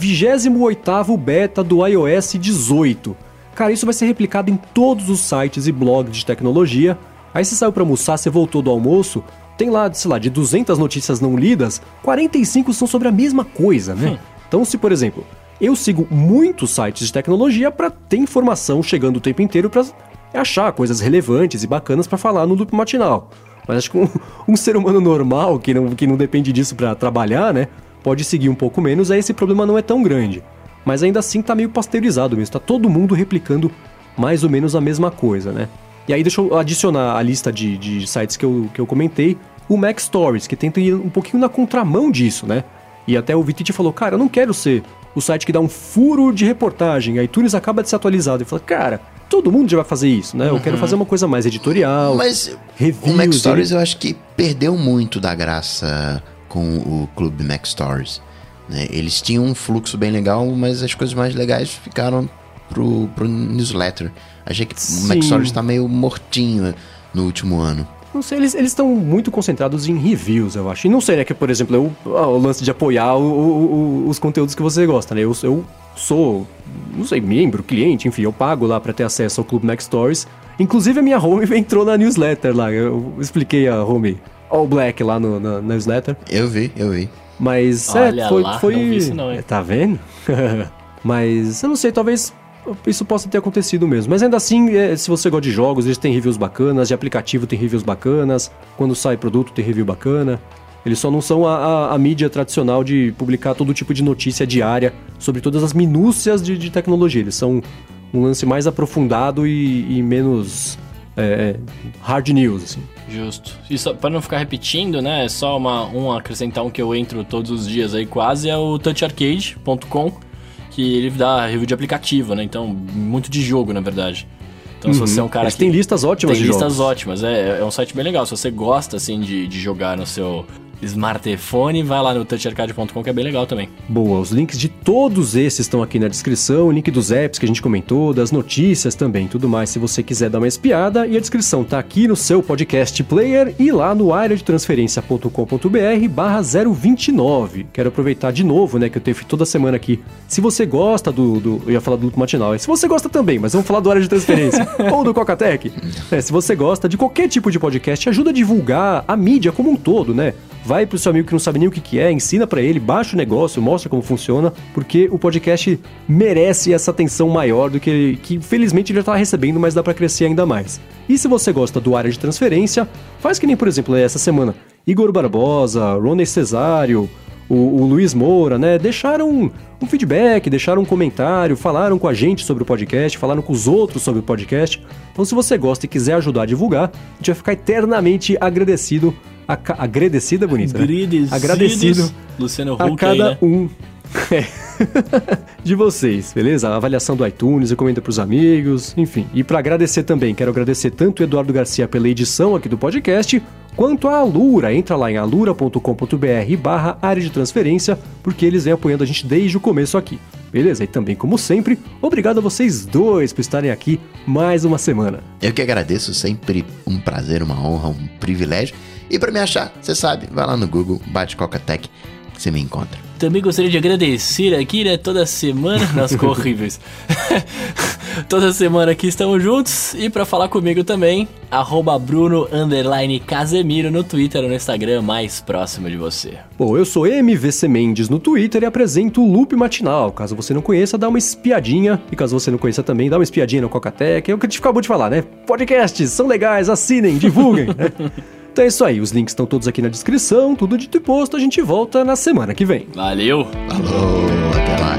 S1: 28º beta do iOS 18. Cara, isso vai ser replicado em todos os sites e blogs de tecnologia. Aí você saiu para almoçar, você voltou do almoço, tem lá, sei lá, de 200 notícias não lidas, 45 são sobre a mesma coisa, né? Hum. Então, se por exemplo, eu sigo muitos sites de tecnologia para ter informação chegando o tempo inteiro para achar coisas relevantes e bacanas para falar no loop matinal. Mas acho que um, (laughs) um ser humano normal, que não, que não depende disso para trabalhar, né? Pode seguir um pouco menos, aí esse problema não é tão grande. Mas ainda assim tá meio pasteurizado mesmo, tá todo mundo replicando mais ou menos a mesma coisa, né? E aí deixa eu adicionar a lista de, de sites que eu, que eu comentei, o Mac Stories, que tenta ir um pouquinho na contramão disso, né? E até o Vitite falou, cara, eu não quero ser o site que dá um furo de reportagem, a iTunes acaba de ser atualizado. E fala, cara, todo mundo já vai fazer isso, né? Eu uhum. quero fazer uma coisa mais editorial.
S2: Mas reviews, o Mac Stories ele... eu acho que perdeu muito da graça com o clube Mac Stories. Né? Eles tinham um fluxo bem legal, mas as coisas mais legais ficaram pro, pro newsletter. Achei que Sim. o Mac Stories tá meio mortinho no último ano.
S1: Não sei, eles estão muito concentrados em reviews, eu acho. E não sei, né, que, por exemplo, eu, o lance de apoiar o, o, o, os conteúdos que você gosta, né? Eu, eu sou, não sei, membro, cliente, enfim, eu pago lá para ter acesso ao Clube Mac Stories. Inclusive a minha home (laughs) entrou na newsletter lá. Eu expliquei a home All Black lá no, na, na newsletter.
S2: Eu vi, eu vi.
S1: Mas
S3: Olha
S1: é, foi.
S3: Lá,
S1: foi...
S3: Não isso não,
S1: hein? Tá vendo? (laughs) Mas eu não sei, talvez isso possa ter acontecido mesmo. Mas ainda assim, é, se você gosta de jogos, eles têm reviews bacanas, de aplicativo tem reviews bacanas, quando sai produto tem review bacana. Eles só não são a, a, a mídia tradicional de publicar todo tipo de notícia diária sobre todas as minúcias de, de tecnologia. Eles são um lance mais aprofundado e, e menos é, hard news, assim.
S3: Justo. E só, pra não ficar repetindo, né? É só uma, um acrescentar um que eu entro todos os dias aí quase, é o toucharcade.com que ele dá review de aplicativo, né? Então, muito de jogo, na verdade. Então, uhum. se você é um cara
S1: Eles que... tem listas ótimas
S3: tem listas
S1: jogos.
S3: ótimas, é, é um site bem legal. Se você gosta, assim, de, de jogar no seu smartphone, vai lá no toucharcade.com que é bem legal também.
S1: Boa, os links de todos esses estão aqui na descrição, o link dos apps que a gente comentou, das notícias também, tudo mais, se você quiser dar uma espiada, e a descrição tá aqui no seu podcast player e lá no areadetransferencia.com.br barra 029. Quero aproveitar de novo, né, que eu tenho toda semana aqui. Se você gosta do, do eu ia falar do Luto Matinal, se você gosta também, mas vamos falar do Área de Transferência, (laughs) ou do Cocatec. É, se você gosta de qualquer tipo de podcast, ajuda a divulgar a mídia como um todo, né? Vai pro seu amigo que não sabe nem o que, que é, ensina para ele, baixa o negócio, mostra como funciona, porque o podcast merece essa atenção maior do que, que felizmente ele já tá recebendo, mas dá para crescer ainda mais. E se você gosta do área de transferência, faz que nem, por exemplo, essa semana, Igor Barbosa, Roney Cesário, o, o, Luiz Moura, né? Deixaram um, um, feedback, deixaram um comentário, falaram com a gente sobre o podcast, falaram com os outros sobre o podcast. Então, se você gosta e quiser ajudar a divulgar, a gente vai ficar eternamente agradecido agradecida é bonita,
S3: né? Agradecido
S1: Luciano Huck a cada aí, né? um (laughs) é. de vocês, beleza? A avaliação do iTunes, recomenda para os amigos, enfim. E para agradecer também, quero agradecer tanto o Eduardo Garcia pela edição aqui do podcast, quanto a Alura. Entra lá em alura.com.br barra área de transferência, porque eles vêm apoiando a gente desde o começo aqui. Beleza? E também, como sempre, obrigado a vocês dois por estarem aqui mais uma semana.
S2: Eu que agradeço, sempre um prazer, uma honra, um privilégio. E para me achar, você sabe, vai lá no Google, bate Coca-Tech, que você me encontra.
S3: Também gostaria de agradecer aqui, né, toda semana, (laughs) nas horríveis. (laughs) toda semana aqui estamos juntos e para falar comigo também, arroba Bruno Casemiro no Twitter ou no Instagram mais próximo de você.
S1: Bom, eu sou MVC Mendes no Twitter e apresento o Loop Matinal. Caso você não conheça, dá uma espiadinha. E caso você não conheça também, dá uma espiadinha no Coca-Tech. É o que a gente acabou de falar, né? Podcasts são legais, assinem, divulguem. né? (laughs) Então é isso aí, os links estão todos aqui na descrição, tudo dito e posto, a gente volta na semana que vem.
S3: Valeu!
S2: Falou, até lá!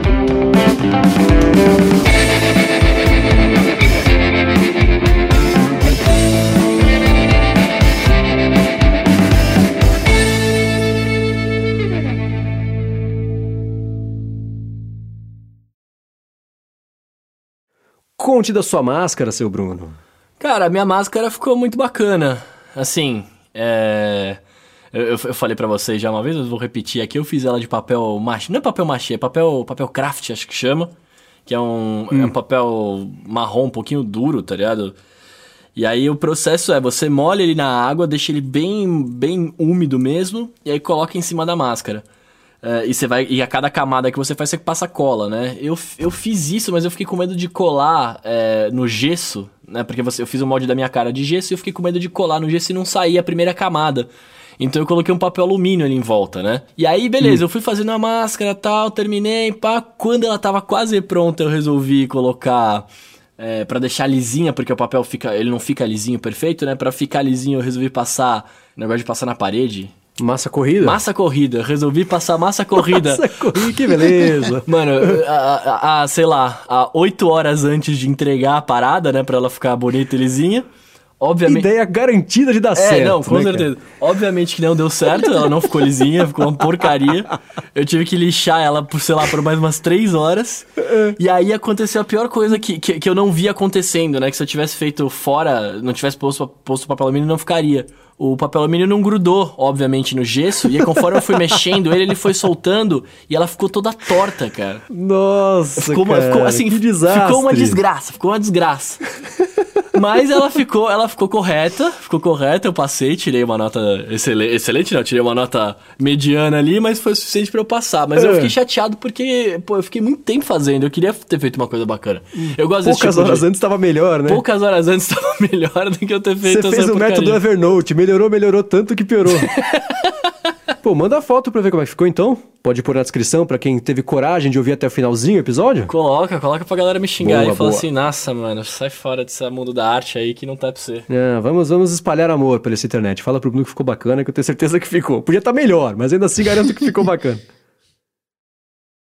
S1: Conte da sua máscara, seu Bruno.
S3: Cara, a minha máscara ficou muito bacana. Assim, é... Eu, eu, falei para vocês já uma vez, mas vou repetir aqui. Eu fiz ela de papel machê. Não é papel machê, é papel, papel craft, acho que chama. Que é um, hum. é um papel marrom um pouquinho duro, tá ligado? E aí o processo é, você molha ele na água, deixa ele bem, bem úmido mesmo, e aí coloca em cima da máscara. É, e você vai. E a cada camada que você faz, você passa cola, né? Eu, eu fiz isso, mas eu fiquei com medo de colar é, no gesso, né? Porque você, eu fiz o molde da minha cara de gesso e eu fiquei com medo de colar no gesso e não sair a primeira camada. Então eu coloquei um papel alumínio ali em volta, né? E aí, beleza, hum. eu fui fazendo a máscara tal, terminei, pá. Quando ela tava quase pronta, eu resolvi colocar é, para deixar lisinha, porque o papel fica, ele não fica lisinho perfeito, né? Para ficar lisinho, eu resolvi passar, negócio de passar na parede.
S1: Massa corrida?
S3: Massa corrida, resolvi passar massa corrida.
S1: massa corrida, que beleza. (laughs)
S3: Mano, a, a, a, sei lá, a 8 horas antes de entregar a parada, né, pra ela ficar bonita e lisinha. Obviamente.
S1: Ideia garantida de dar
S3: é,
S1: certo.
S3: não, com
S1: né,
S3: certeza. Cara? Obviamente que não deu certo, ela não ficou lisinha, ficou uma porcaria. Eu tive que lixar ela por, sei lá, por mais umas três horas. E aí aconteceu a pior coisa que, que, que eu não vi acontecendo, né? Que se eu tivesse feito fora, não tivesse posto, posto papel alumínio, não ficaria. O papel alumínio não grudou, obviamente, no gesso. E conforme eu fui (laughs) mexendo ele, ele foi soltando e ela ficou toda torta, cara.
S1: Nossa,
S3: ficou,
S1: cara,
S3: ficou assim,
S1: que desastre.
S3: ficou uma desgraça, ficou uma desgraça. (laughs) Mas ela ficou, ela ficou correta, ficou correta, eu passei, tirei uma nota excelente, excelente não, tirei uma nota mediana ali, mas foi o suficiente para eu passar. Mas eu fiquei chateado porque, pô, eu fiquei muito tempo fazendo, eu queria ter feito uma coisa bacana. Eu gosto
S1: Poucas
S3: tipo
S1: horas
S3: de...
S1: antes estava melhor, né?
S3: Poucas horas antes (laughs) estava melhor do que eu ter feito
S1: Você fez o
S3: porcaria.
S1: método Evernote, melhorou, melhorou tanto que piorou. (laughs) Pô, manda a foto pra ver como é que ficou então. Pode pôr na descrição pra quem teve coragem de ouvir até o finalzinho o episódio.
S3: Coloca, coloca pra galera me xingar
S1: Boa,
S3: e falar
S1: boa.
S3: assim, nossa, mano, sai fora desse mundo da arte aí que não tá pra você.
S1: É, vamos, vamos espalhar amor pela essa internet. Fala pro Bruno que ficou bacana, que eu tenho certeza que ficou. Podia estar melhor, mas ainda assim garanto que ficou bacana. (laughs)